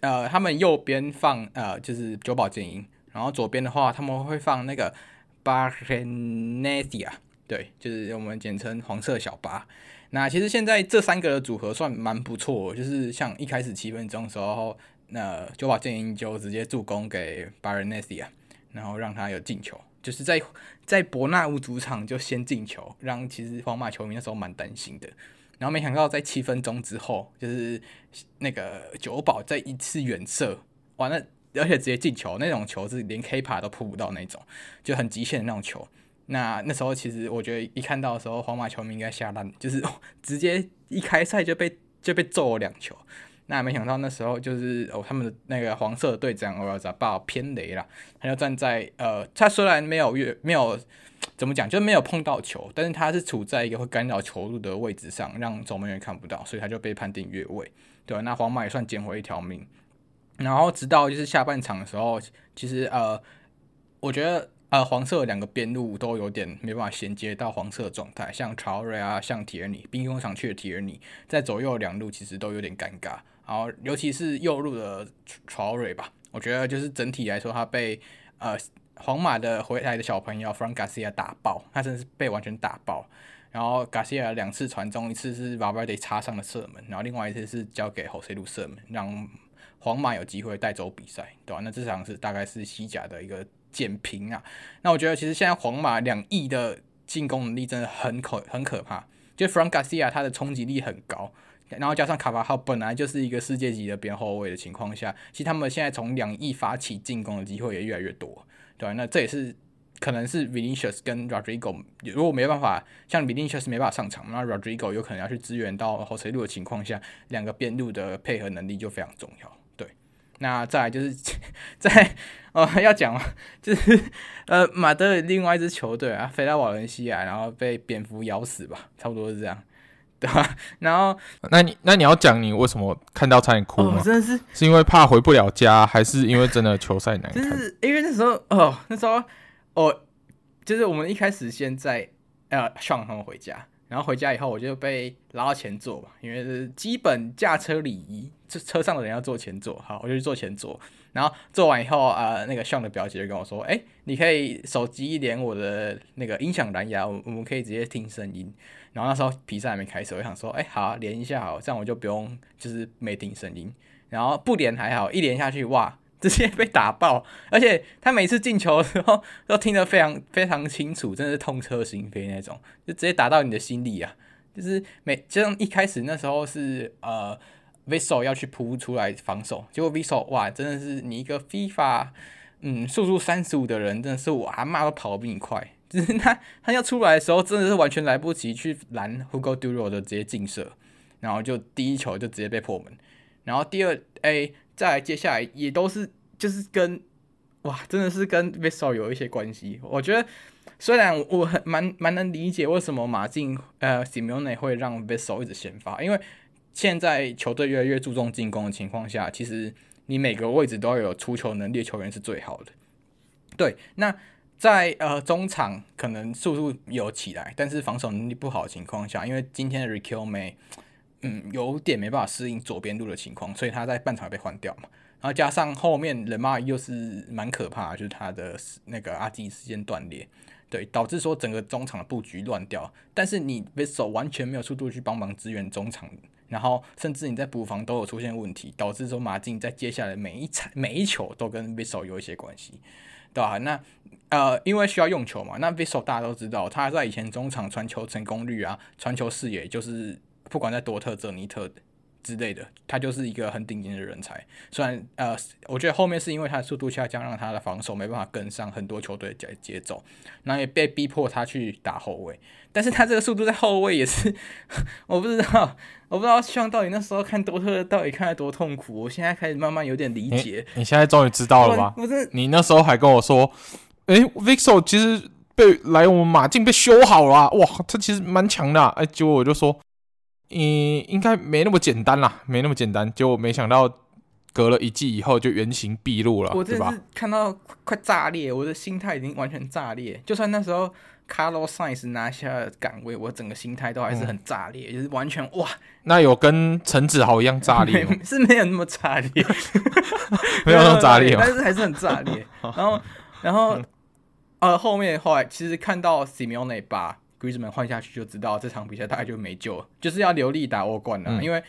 呃，他们右边放呃，就是久保建英，然后左边的话，他们会放那个巴伦西亚，对，就是我们简称黄色小巴。那其实现在这三个组合算蛮不错，就是像一开始七分钟的时候，那久保建英就直接助攻给巴伦西亚，然后让他有进球，就是在在伯纳乌主场就先进球，让其实皇马球迷那时候蛮担心的。然后没想到在七分钟之后，就是那个久保再一次远射，完了，而且直接进球，那种球是连 Kepa 都扑不到那种，就很极限的那种球。那那时候其实我觉得一看到的时候，皇马球迷应该吓烂，就是 直接一开赛就被就被揍了两球。那没想到那时候就是哦，他们的那个黄色队长奥亚扎巴偏雷了，他就站在呃，他虽然没有越没有。怎么讲？就没有碰到球，但是他是处在一个会干扰球路的位置上，让守门员看不到，所以他就被判定越位。对，那皇马也算捡回一条命。然后直到就是下半场的时候，其实呃，我觉得呃黄色两个边路都有点没办法衔接到黄色状态，像查瑞啊，像提尔尼，兵工厂去的提尔尼，在左右两路其实都有点尴尬。然后尤其是右路的查瑞吧，我觉得就是整体来说他被呃。皇马的回来的小朋友 Fran Garcia 打爆，他真的是被完全打爆。然后 Garcia 两次传中，一次是瓦尔德插上的射门，然后另外一次是交给 José Lu 射门，让皇马有机会带走比赛，对吧？那这场是大概是西甲的一个减平啊。那我觉得其实现在皇马两翼的进攻能力真的很可很可怕，就 Fran Garcia 他的冲击力很高，然后加上卡巴哈本来就是一个世界级的边后卫的情况下，其实他们现在从两翼发起进攻的机会也越来越多。对，那这也是可能是 Vinicius 跟 Rodrigo 如果没办法像 Vinicius 没办法上场，那 Rodrigo 有可能要去支援到 José Lu 的情况下，两个边路的配合能力就非常重要。对，那再来就是在呃要讲就是呃马德里另外一支球队啊，飞到瓦伦西亚，然后被蝙蝠咬死吧，差不多是这样。对吧？然后，那你那你要讲你为什么看到差点哭吗？哦、真的是是因为怕回不了家，还是因为真的球赛难看？就是因为那时候哦，那时候哦，就是我们一开始先在呃上他们回家，然后回家以后我就被拉到前座嘛，因为是基本驾车礼仪，这车上的人要坐前座，好，我就去坐前座。然后做完以后，呃，那个炫的表姐就跟我说：“哎，你可以手机连我的那个音响蓝牙，我我们可以直接听声音。”然后那时候比赛还没开始，我想说：“哎，好，连一下好，这样我就不用就是没听声音。”然后不连还好，一连下去，哇，直接被打爆！而且他每次进球的时候 都听得非常非常清楚，真的是痛彻心扉那种，就直接打到你的心里啊！就是每就像一开始那时候是呃。v i s o 要去扑出来防守，结果 v i s o 哇，真的是你一个 FIFA 嗯速度三十五的人，真的是我阿妈都跑得比你快。就是他他要出来的时候，真的是完全来不及去拦 Hugo Duro 的直接劲射，然后就第一球就直接被破门。然后第二 A 再接下来也都是就是跟哇，真的是跟 Vessel 有一些关系。我觉得虽然我很蛮蛮能理解为什么马竞呃 Simone 会让 Vessel 一直先发，因为。现在球队越来越注重进攻的情况下，其实你每个位置都要有出球能力的球员是最好的。对，那在呃中场可能速度有起来，但是防守能力不好的情况下，因为今天的 Riquelme 嗯有点没办法适应左边路的情况，所以他在半场被换掉嘛。然后加上后面人马又是蛮可怕，就是他的那个阿基时间断裂，对，导致说整个中场的布局乱掉。但是你 Vissel 完全没有速度去帮忙支援中场。然后甚至你在补防都有出现问题，导致说马竞在接下来每一场每一球都跟 Vissel 有一些关系，对吧？那呃，因为需要用球嘛，那 Vissel 大家都知道，他在以前中场传球成功率啊，传球视野就是不管在多特、泽尼特之类的，他就是一个很顶尖的人才。虽然呃，我觉得后面是因为他的速度下降，让他的防守没办法跟上很多球队的节奏，那也被逼迫他去打后卫。但是他这个速度在后卫也是，我不知道。我不知道希望到底那时候看多特到底看得多痛苦，我现在开始慢慢有点理解。你，你现在终于知道了吧？你那时候还跟我说，哎、欸、，Vissel 其实被来我们马竞被修好了、啊，哇，他其实蛮强的、啊。哎、欸，结果我就说，嗯，应该没那么简单啦，没那么简单。结果没想到隔了一季以后就原形毕露了，我真的是看到快炸裂，我的心态已经完全炸裂。就算那时候。Carlos Sainz 拿下岗位，我整个心态都还是很炸裂，嗯、就是完全哇！那有跟陈子豪一样炸裂吗？是没有那么炸裂，没有那么炸裂，但是还是很炸裂。然后，然后，嗯、呃，后面后来其实看到 Simeone 把 Griezmann 换下去，就知道这场比赛大概就没救了，就是要留力打欧冠了。嗯、因为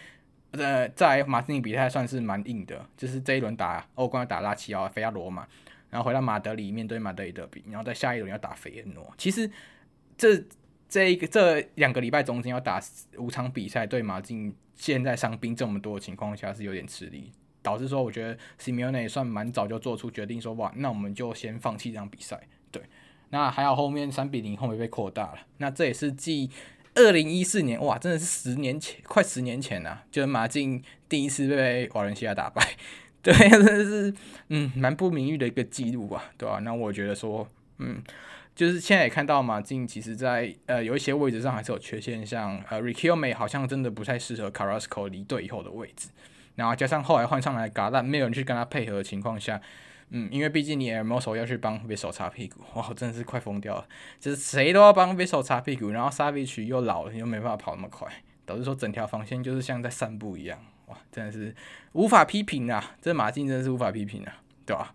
呃，在马竞比赛算是蛮硬的，就是这一轮打欧冠要打拉齐奥，飞亚罗马。然后回到马德里面对马德里德比，然后在下一轮要打费耶诺。其实这这一个这两个礼拜中间要打五场比赛，对马竞现在伤兵这么多的情况下是有点吃力，导致说我觉得 Simeone 也算蛮早就做出决定说，哇，那我们就先放弃这场比赛。对，那还好后面三比零后面被扩大了，那这也是继二零一四年哇，真的是十年前，快十年前啊，就是马竞第一次被瓦伦西亚打败。对，真的是，嗯，蛮不名誉的一个记录吧，对吧、啊？那我觉得说，嗯，就是现在也看到马竞其实在呃有一些位置上还是有缺陷，像呃 Riquelme 好像真的不太适合 Carrasco 离队以后的位置，然后加上后来换上来嘎烂没有人去跟他配合的情况下，嗯，因为毕竟你 Hermoso 要去帮 Vissel 擦屁股，哇，真的是快疯掉了，就是谁都要帮 Vissel 擦屁股，然后 Savage 又老了，又没办法跑那么快，导致说整条防线就是像在散步一样。哇，真的是无法批评啊！这马竞真的是无法批评啊，对吧？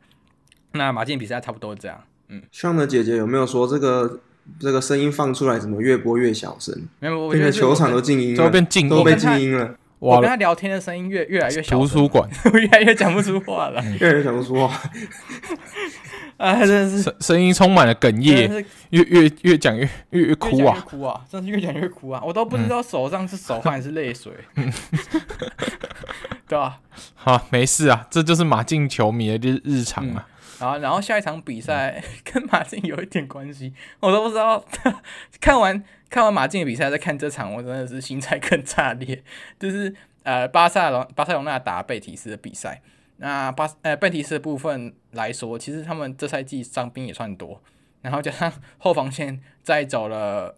那马竞比赛差不多这样。嗯，上的姐姐有没有说这个这个声音放出来怎么越播越小声？没有，我觉得球场都静音了，都变静，都被静音了。我跟他聊天的声音越越来越小，图书馆 越来越讲不出话了，越来越讲不出话。啊，真的是声声音充满了哽咽，越越越讲越越越哭啊，越哭啊，真是越讲越哭啊！我都不知道手上是手汗还是泪水，对吧？好，没事啊，这就是马竞球迷的日日常啊。然后，然后下一场比赛跟马竞有一点关系，我都不知道。看完看完马竞的比赛再看这场，我真的是心态更炸裂。就是呃，巴塞罗巴塞罗那打贝蒂斯的比赛。那巴呃贝蒂斯的部分来说，其实他们这赛季伤兵也算多，然后加上后防线再走了，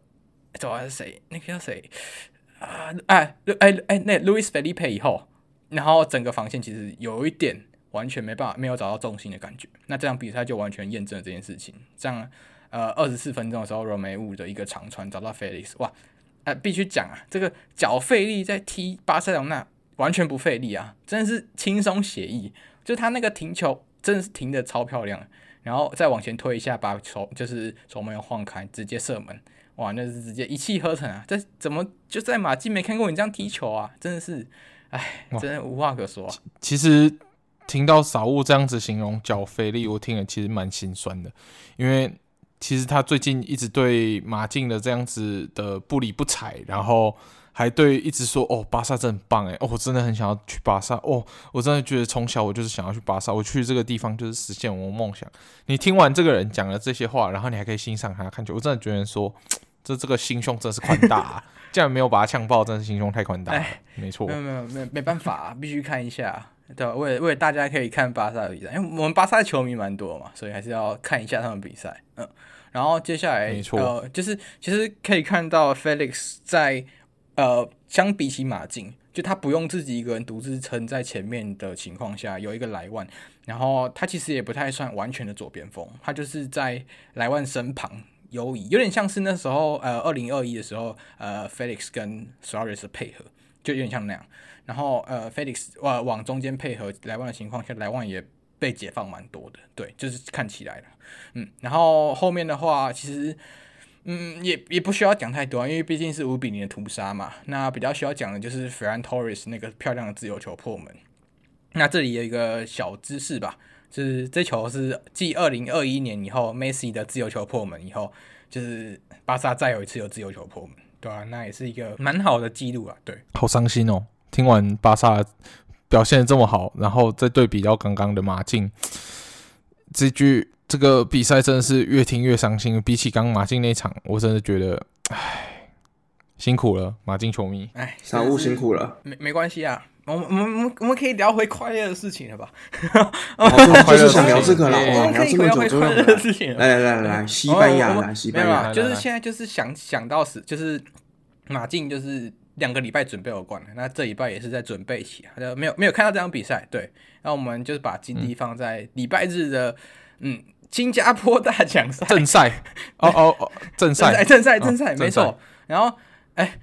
走的是谁？那个谁？啊，哎，哎哎，那 Luis Felipe 以后，然后整个防线其实有一点完全没办法，没有找到重心的感觉。那这场比赛就完全验证了这件事情。这样，呃，二十四分钟的时候，罗梅乌的一个长传找到 Felix，哇，哎、呃，必须讲啊，这个脚费力在踢巴塞隆那完全不费力啊，真的是轻松写意。就他那个停球真的是停的超漂亮，然后再往前推一下，把球就是球门晃开，直接射门。哇，那是直接一气呵成啊！这怎么就在马竞没看过你这样踢球啊？真的是，哎，真的无话可说啊。其实听到傻物这样子形容脚费力，我听了其实蛮心酸的，因为其实他最近一直对马竞的这样子的不理不睬，然后还对一直说哦，巴萨真很棒诶，哦，我真的很想要去巴萨哦，我真的觉得从小我就是想要去巴萨，我去这个地方就是实现我的梦想。你听完这个人讲了这些话，然后你还可以欣赏他看球，我真的觉得说。这这个心胸真是宽大啊！竟然没有把他呛爆，真是心胸太宽大。了，没错，没有没有没没办法啊，必须看一下。对，为了为了大家可以看巴萨的比赛，因为我们巴萨的球迷蛮多嘛，所以还是要看一下他们比赛。嗯，然后接下来，没错，呃，就是其实可以看到 Felix 在呃，相比起马竞，就他不用自己一个人独自撑在前面的情况下，有一个莱万，然后他其实也不太算完全的左边锋，他就是在莱万身旁。游移，有点像是那时候，呃，二零二一的时候，呃，Felix 跟 Suarez 的配合，就有点像那样。然后，呃，Felix 往往中间配合莱万的情况下，莱万也被解放蛮多的。对，就是看起来了，嗯。然后后面的话，其实，嗯，也也不需要讲太多，因为毕竟是五比零的屠杀嘛。那比较需要讲的就是 Ferran Torres 那个漂亮的自由球破门。那这里有一个小知识吧。就是这球是继二零二一年以后，Messi 的自由球破门以后，就是巴萨再有一次有自由球破门，对啊，那也是一个蛮好的记录啊。对，好伤心哦！听完巴萨表现的这么好，然后再对比到刚刚的马竞，这句这个比赛真的是越听越伤心。比起刚马竞那场，我真的觉得，唉，辛苦了马竞球迷，唉，小物辛苦了，没没关系啊。我们我们我们我们可以聊回快乐的事情了吧？我就是想聊这个了。我们可以聊回快乐的事情。来来来来，西班牙来西班牙，就是现在就是想想到是就是马竞就是两个礼拜准备有关了，那这礼拜也是在准备期，就没有没有看到这场比赛。对，那我们就是把精力放在礼拜日的嗯新加坡大奖赛正赛。哦哦 哦，正赛正赛正赛没错。然后哎。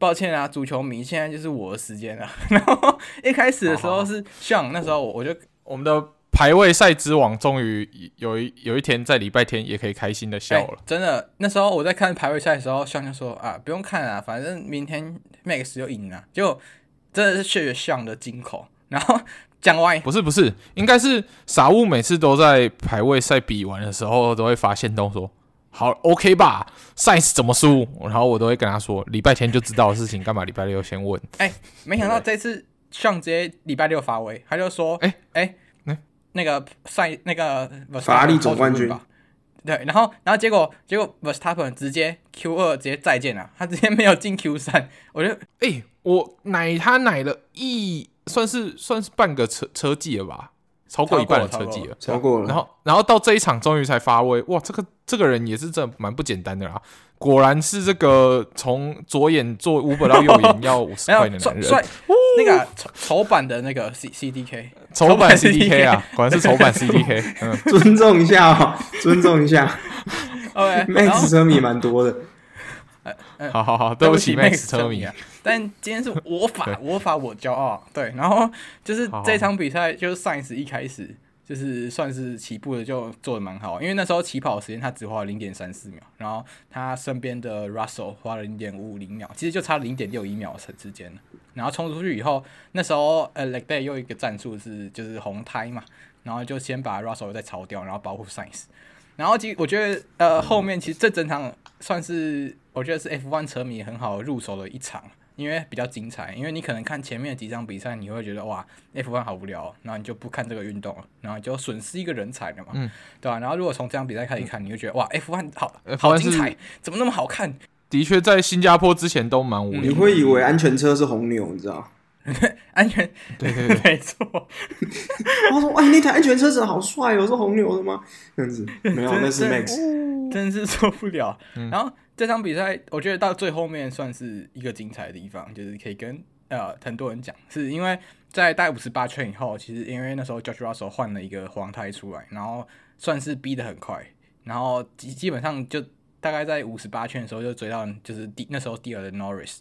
抱歉啊，足球迷，现在就是我的时间了。然后一开始的时候是像那时候，我就我们的排位赛之王终于有一有一天在礼拜天也可以开心的笑了。真的，那时候我在看排位赛的时候，向就说啊，不用看啊，反正明天 Max 就赢了。结果真的是血向的金口。然后讲完，不是不是，应该是傻物每次都在排位赛比完的时候都会发现动说。好，OK 吧？Sainz 怎么输？然后我都会跟他说，礼拜天就知道的事情，干嘛礼拜六先问？哎、欸，没想到这次上直接礼拜六发威，他就说，哎哎、那个赛那个法拉利总冠军吧，对，然后然后结果结果 Verstappen 直接 Q 二直接再见了，他直接没有进 Q 三，我觉得哎、欸，我奶他奶了一算是算是半个车车技了吧。超过一半的车技了，超过了。然后，然后到这一场终于才发威，哇，这个这个人也是真的蛮不简单的啦。果然是这个从左眼做 Uber 到右眼 要五十块的男人。帅，那个丑版的那个 C C D K，丑版 C D K 啊，果然是丑版 C D K。嗯，尊重一下哦，尊重一下。OK，Max 车迷蛮多的。好好好，对不起，Max 车迷啊。但今天是我法，我法我骄傲。对，然后就是这场比赛，就是上一次一开始就是算是起步的就做的蛮好，因为那时候起跑时间他只花了零点三四秒，然后他身边的 Russell 花了零点五五零秒，其实就差零点六一秒的时间。然后冲出去以后，那时候呃 l e g d a y 又一个战术是就是红胎嘛，然后就先把 Russell 再超掉，然后保护 Sainz。然后其实我觉得呃后面其实这整场算是我觉得是 F1 车迷很好入手的一场。因为比较精彩，因为你可能看前面几场比赛，你会觉得哇，F1 好无聊，然后你就不看这个运动了，然后你就损失一个人才了嘛，嗯、对吧、啊？然后如果从这场比赛开始看，你会觉得哇，F1 好好精彩，怎么那么好看？的确，在新加坡之前都蛮无聊。你会以为安全车是红牛，你知道？安全，对对对，没错。我说，哎，那台安全车子好帅哦，是红牛的吗？这样子没有，那是 Max，真是受不了。嗯、然后。这场比赛，我觉得到最后面算是一个精彩的地方，就是可以跟呃很多人讲，是因为在大概五十八圈以后，其实因为那时候 George Russell 换了一个黄胎出来，然后算是逼得很快，然后基基本上就大概在五十八圈的时候就追到就是第那时候第二的 Norris，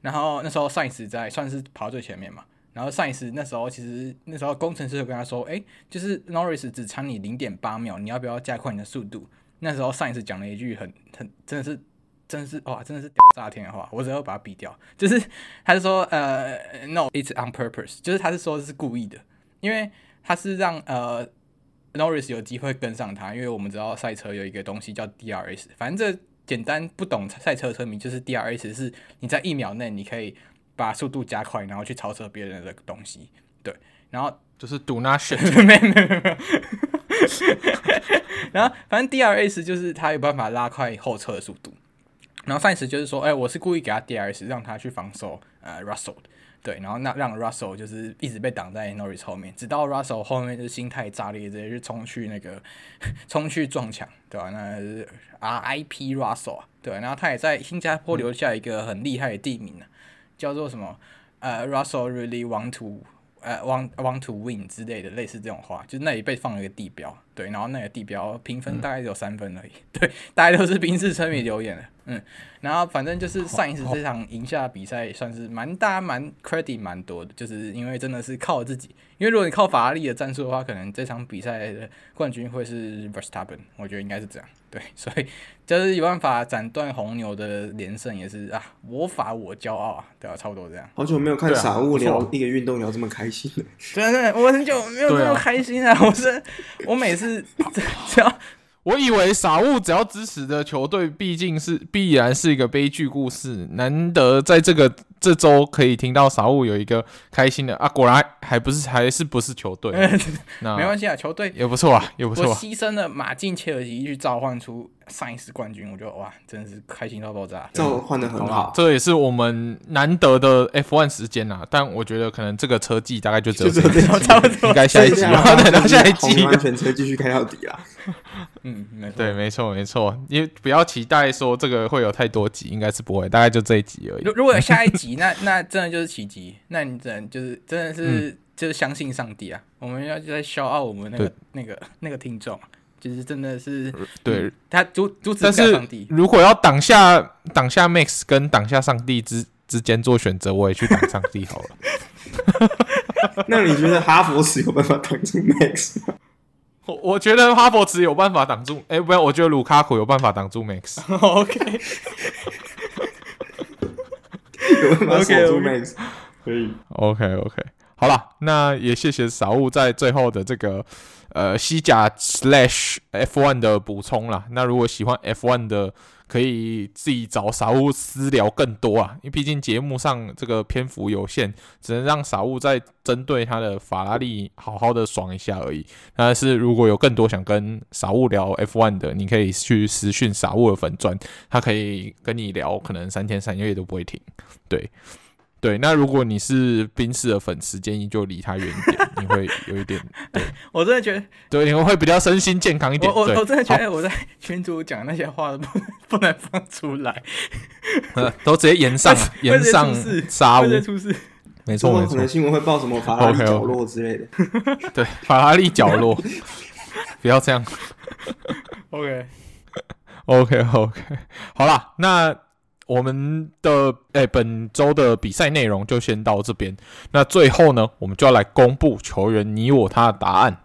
然后那时候 Sainz 在算是跑到最前面嘛。然后上一次那时候，其实那时候工程师就跟他说：“哎，就是 Norris 只差你零点八秒，你要不要加快你的速度？”那时候上一次讲了一句很很真的是真的是哇，真的是屌炸天的话，我只要把它毙掉。就是他是说呃，No，it's on purpose，就是他是说是故意的，因为他是让呃 Norris 有机会跟上他，因为我们知道赛车有一个东西叫 DRS，反正这简单不懂赛车车迷就是 DRS 是你在一秒内你可以。把速度加快，然后去超车别人的东西，对，然后就是 do not shit，没有没有没有，然后反正 DRS 就是他有办法拉快后车的速度，然后赛时就是说，哎，我是故意给他 DRS，让他去防守呃 Russell，对，然后那让 Russell 就是一直被挡在 Norris 后面，直到 Russell 后面就是心态炸裂，直接就冲去那个 冲去撞墙，对吧？那 RIP Russell，对，然后他也在新加坡留下一个很厉害的地名呢。叫做什么？呃、uh,，Russell really want to，呃、uh,，want want to win 之类的，类似这种话，就是那里被放了一个地标，对，然后那个地标评分大概只有三分而已，嗯、对，大家都是宾士车迷留言的，嗯，然后反正就是上一次这场赢下比赛算是蛮大蛮 credit 蛮多的，就是因为真的是靠自己，因为如果你靠法拉利的战术的话，可能这场比赛的冠军会是 Verstappen，我觉得应该是这样。对，所以就是有办法斩断红牛的连胜，也是啊，我法我骄傲啊，对啊，差不多这样。好久没有看傻物聊一个运动聊这么开心了，对啊，对，我很久没有这么开心啊！啊我是我每次 只要。我以为傻物只要支持的球队，毕竟是必然是一个悲剧故事。难得在这个这周可以听到傻物有一个开心的啊，果然还不是还是不是球队？那没关系啊，球队也不错啊，也不错啊。我牺牲了马竞、切尔西去召唤出上一次冠军，我觉得哇，真的是开心到爆炸。这换的很好，好，这也是我们难得的 F1 时间啊。但我觉得可能这个车技大概就只有这样，差不多，应该下一季了，等到下一季，安全车继续开到底了。嗯，没对，没错，没错。你不要期待说这个会有太多集，应该是不会，大概就这一集而已。如如果有下一集，那那真的就是奇迹。那你只能就是真的是、嗯、就是相信上帝啊！我们要就在消耗我们那个那个那个听众，就是真的是对、嗯、他阻阻止上帝。如果要挡下挡下 Max 跟挡下上帝之之间做选择，我也去挡上帝好了。那你觉得哈佛斯有办法挡住 Max 吗？我我觉得哈佛只有办法挡住，哎、欸，不要，我觉得卢卡库有办法挡住 Max。OK，有办法锁住 Max，可以。OK OK，好了，那也谢谢少物在最后的这个呃西甲 Slash F1 的补充啦。那如果喜欢 F1 的，可以自己找傻物私聊更多啊，因为毕竟节目上这个篇幅有限，只能让傻物再针对他的法拉利好好的爽一下而已。但是如果有更多想跟傻物聊 F1 的，你可以去私讯傻物的粉专，他可以跟你聊，可能三天三夜都不会停。对。对，那如果你是冰室的粉丝，建议就离他远一点，你会有一点。对，我真的觉得，对，你们会比较身心健康一点。我我，我真的觉得我在群主讲那些话都不不能放出来，都直接延上，延上杀无，出事。没错，没错，可能新闻会报什么法拉利 角落之类的。Okay, okay. 对，法拉利角落，不要这样。OK，OK，OK，、okay. okay, okay. 好啦，那。我们的诶、本周的比赛内容就先到这边。那最后呢，我们就要来公布球员你我他的答案。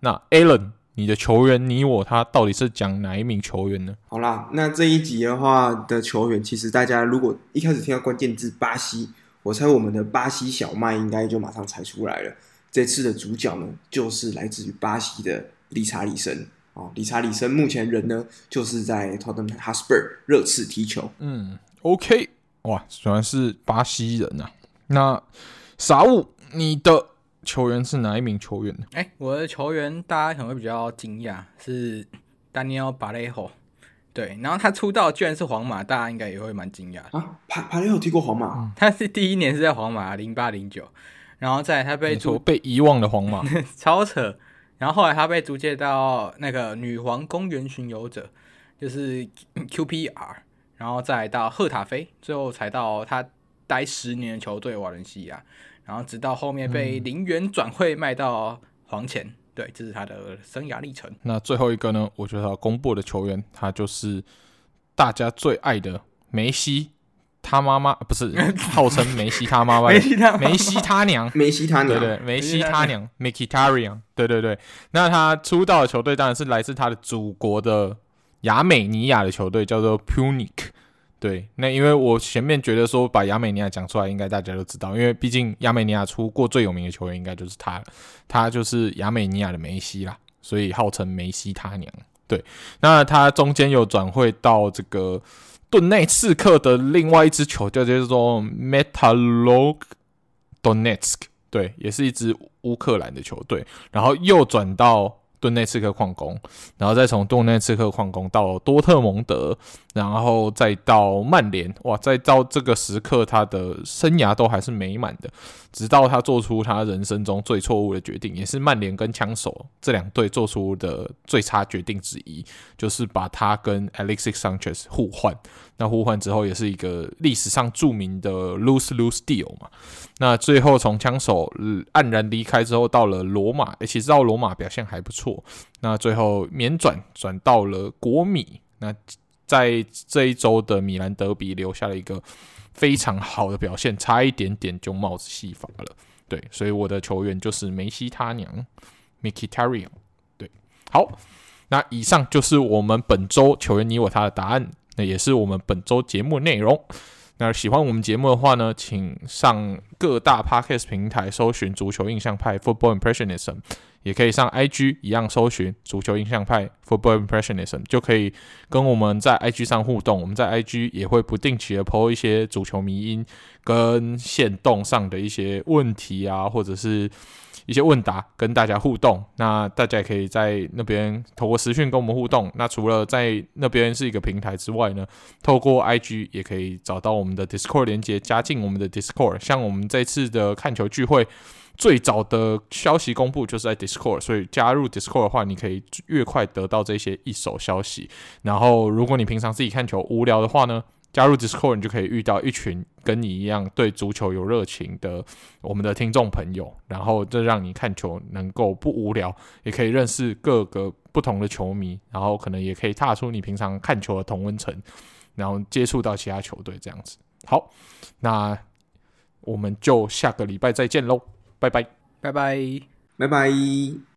那 Alan，你的球员你我他到底是讲哪一名球员呢？好啦，那这一集的话的球员，其实大家如果一开始听到关键字巴西，我猜我们的巴西小麦应该就马上猜出来了。这次的主角呢，就是来自于巴西的理查里森。哦，理查里森目前人呢，就是在 Tottenham Hotspur 热刺踢球。嗯，OK，哇，原来是巴西人呐、啊。那傻物，你的球员是哪一名球员呢？哎、欸，我的球员大家可能会比较惊讶，是 Daniel Parejo。对，然后他出道居然是皇马，大家应该也会蛮惊讶啊。帕帕雷霍踢过皇马、嗯，他是第一年是在皇马零八零九，然后在他被出被遗忘的皇马，超扯。然后后来他被租借到那个女皇公园巡游者，就是 QPR，然后再到赫塔菲，最后才到他待十年的球队瓦伦西亚，然后直到后面被零元转会卖到黄潜。嗯、对，这是他的生涯历程。那最后一个呢？我觉得他公布的球员，他就是大家最爱的梅西。他妈妈不是 号称梅西他妈妈，梅西他梅西他娘，梅西他娘，对对，梅西他娘，Mkhitaryan，对对对。那他出道的球队当然是来自他的祖国的亚美尼亚的球队，叫做 Punic。对，那因为我前面觉得说把亚美尼亚讲出来，应该大家都知道，因为毕竟亚美尼亚出过最有名的球员，应该就是他，他就是亚美尼亚的梅西啦，所以号称梅西他娘。对，那他中间有转会到这个。顿内刺客的另外一支球队叫做 Metalog Donetsk，对，也是一支乌克兰的球队，然后右转到。顿内刺客矿工，然后再从顿内刺客矿工到多特蒙德，然后再到曼联，哇，再到这个时刻，他的生涯都还是美满的，直到他做出他人生中最错误的决定，也是曼联跟枪手这两队做出的最差决定之一，就是把他跟 Alexis Sanchez 互换。那互换之后，也是一个历史上著名的 lose lose deal 嘛。那最后从枪手黯然离开之后，到了罗马，其实到罗马表现还不错。那最后免转转到了国米。那在这一周的米兰德比留下了一个非常好的表现，差一点点就帽子戏法了。对，所以我的球员就是梅西他娘 m i k i t a r i a n。对，好，那以上就是我们本周球员你我他的答案。那也是我们本周节目内容。那喜欢我们节目的话呢，请上各大 podcast 平台搜寻“足球印象派 ”（Football Impressionism），也可以上 IG 一样搜寻“足球印象派 ”（Football Impressionism），就可以跟我们在 IG 上互动。我们在 IG 也会不定期的 po 一些足球迷因跟限动上的一些问题啊，或者是。一些问答跟大家互动，那大家也可以在那边透过私讯跟我们互动。那除了在那边是一个平台之外呢，透过 IG 也可以找到我们的 Discord 连接，加进我们的 Discord。像我们这次的看球聚会，最早的消息公布就是在 Discord，所以加入 Discord 的话，你可以越快得到这些一手消息。然后，如果你平常自己看球无聊的话呢，加入 Discord，你就可以遇到一群跟你一样对足球有热情的我们的听众朋友，然后这让你看球能够不无聊，也可以认识各个不同的球迷，然后可能也可以踏出你平常看球的同温层，然后接触到其他球队这样子。好，那我们就下个礼拜再见喽，拜拜，拜拜，拜拜。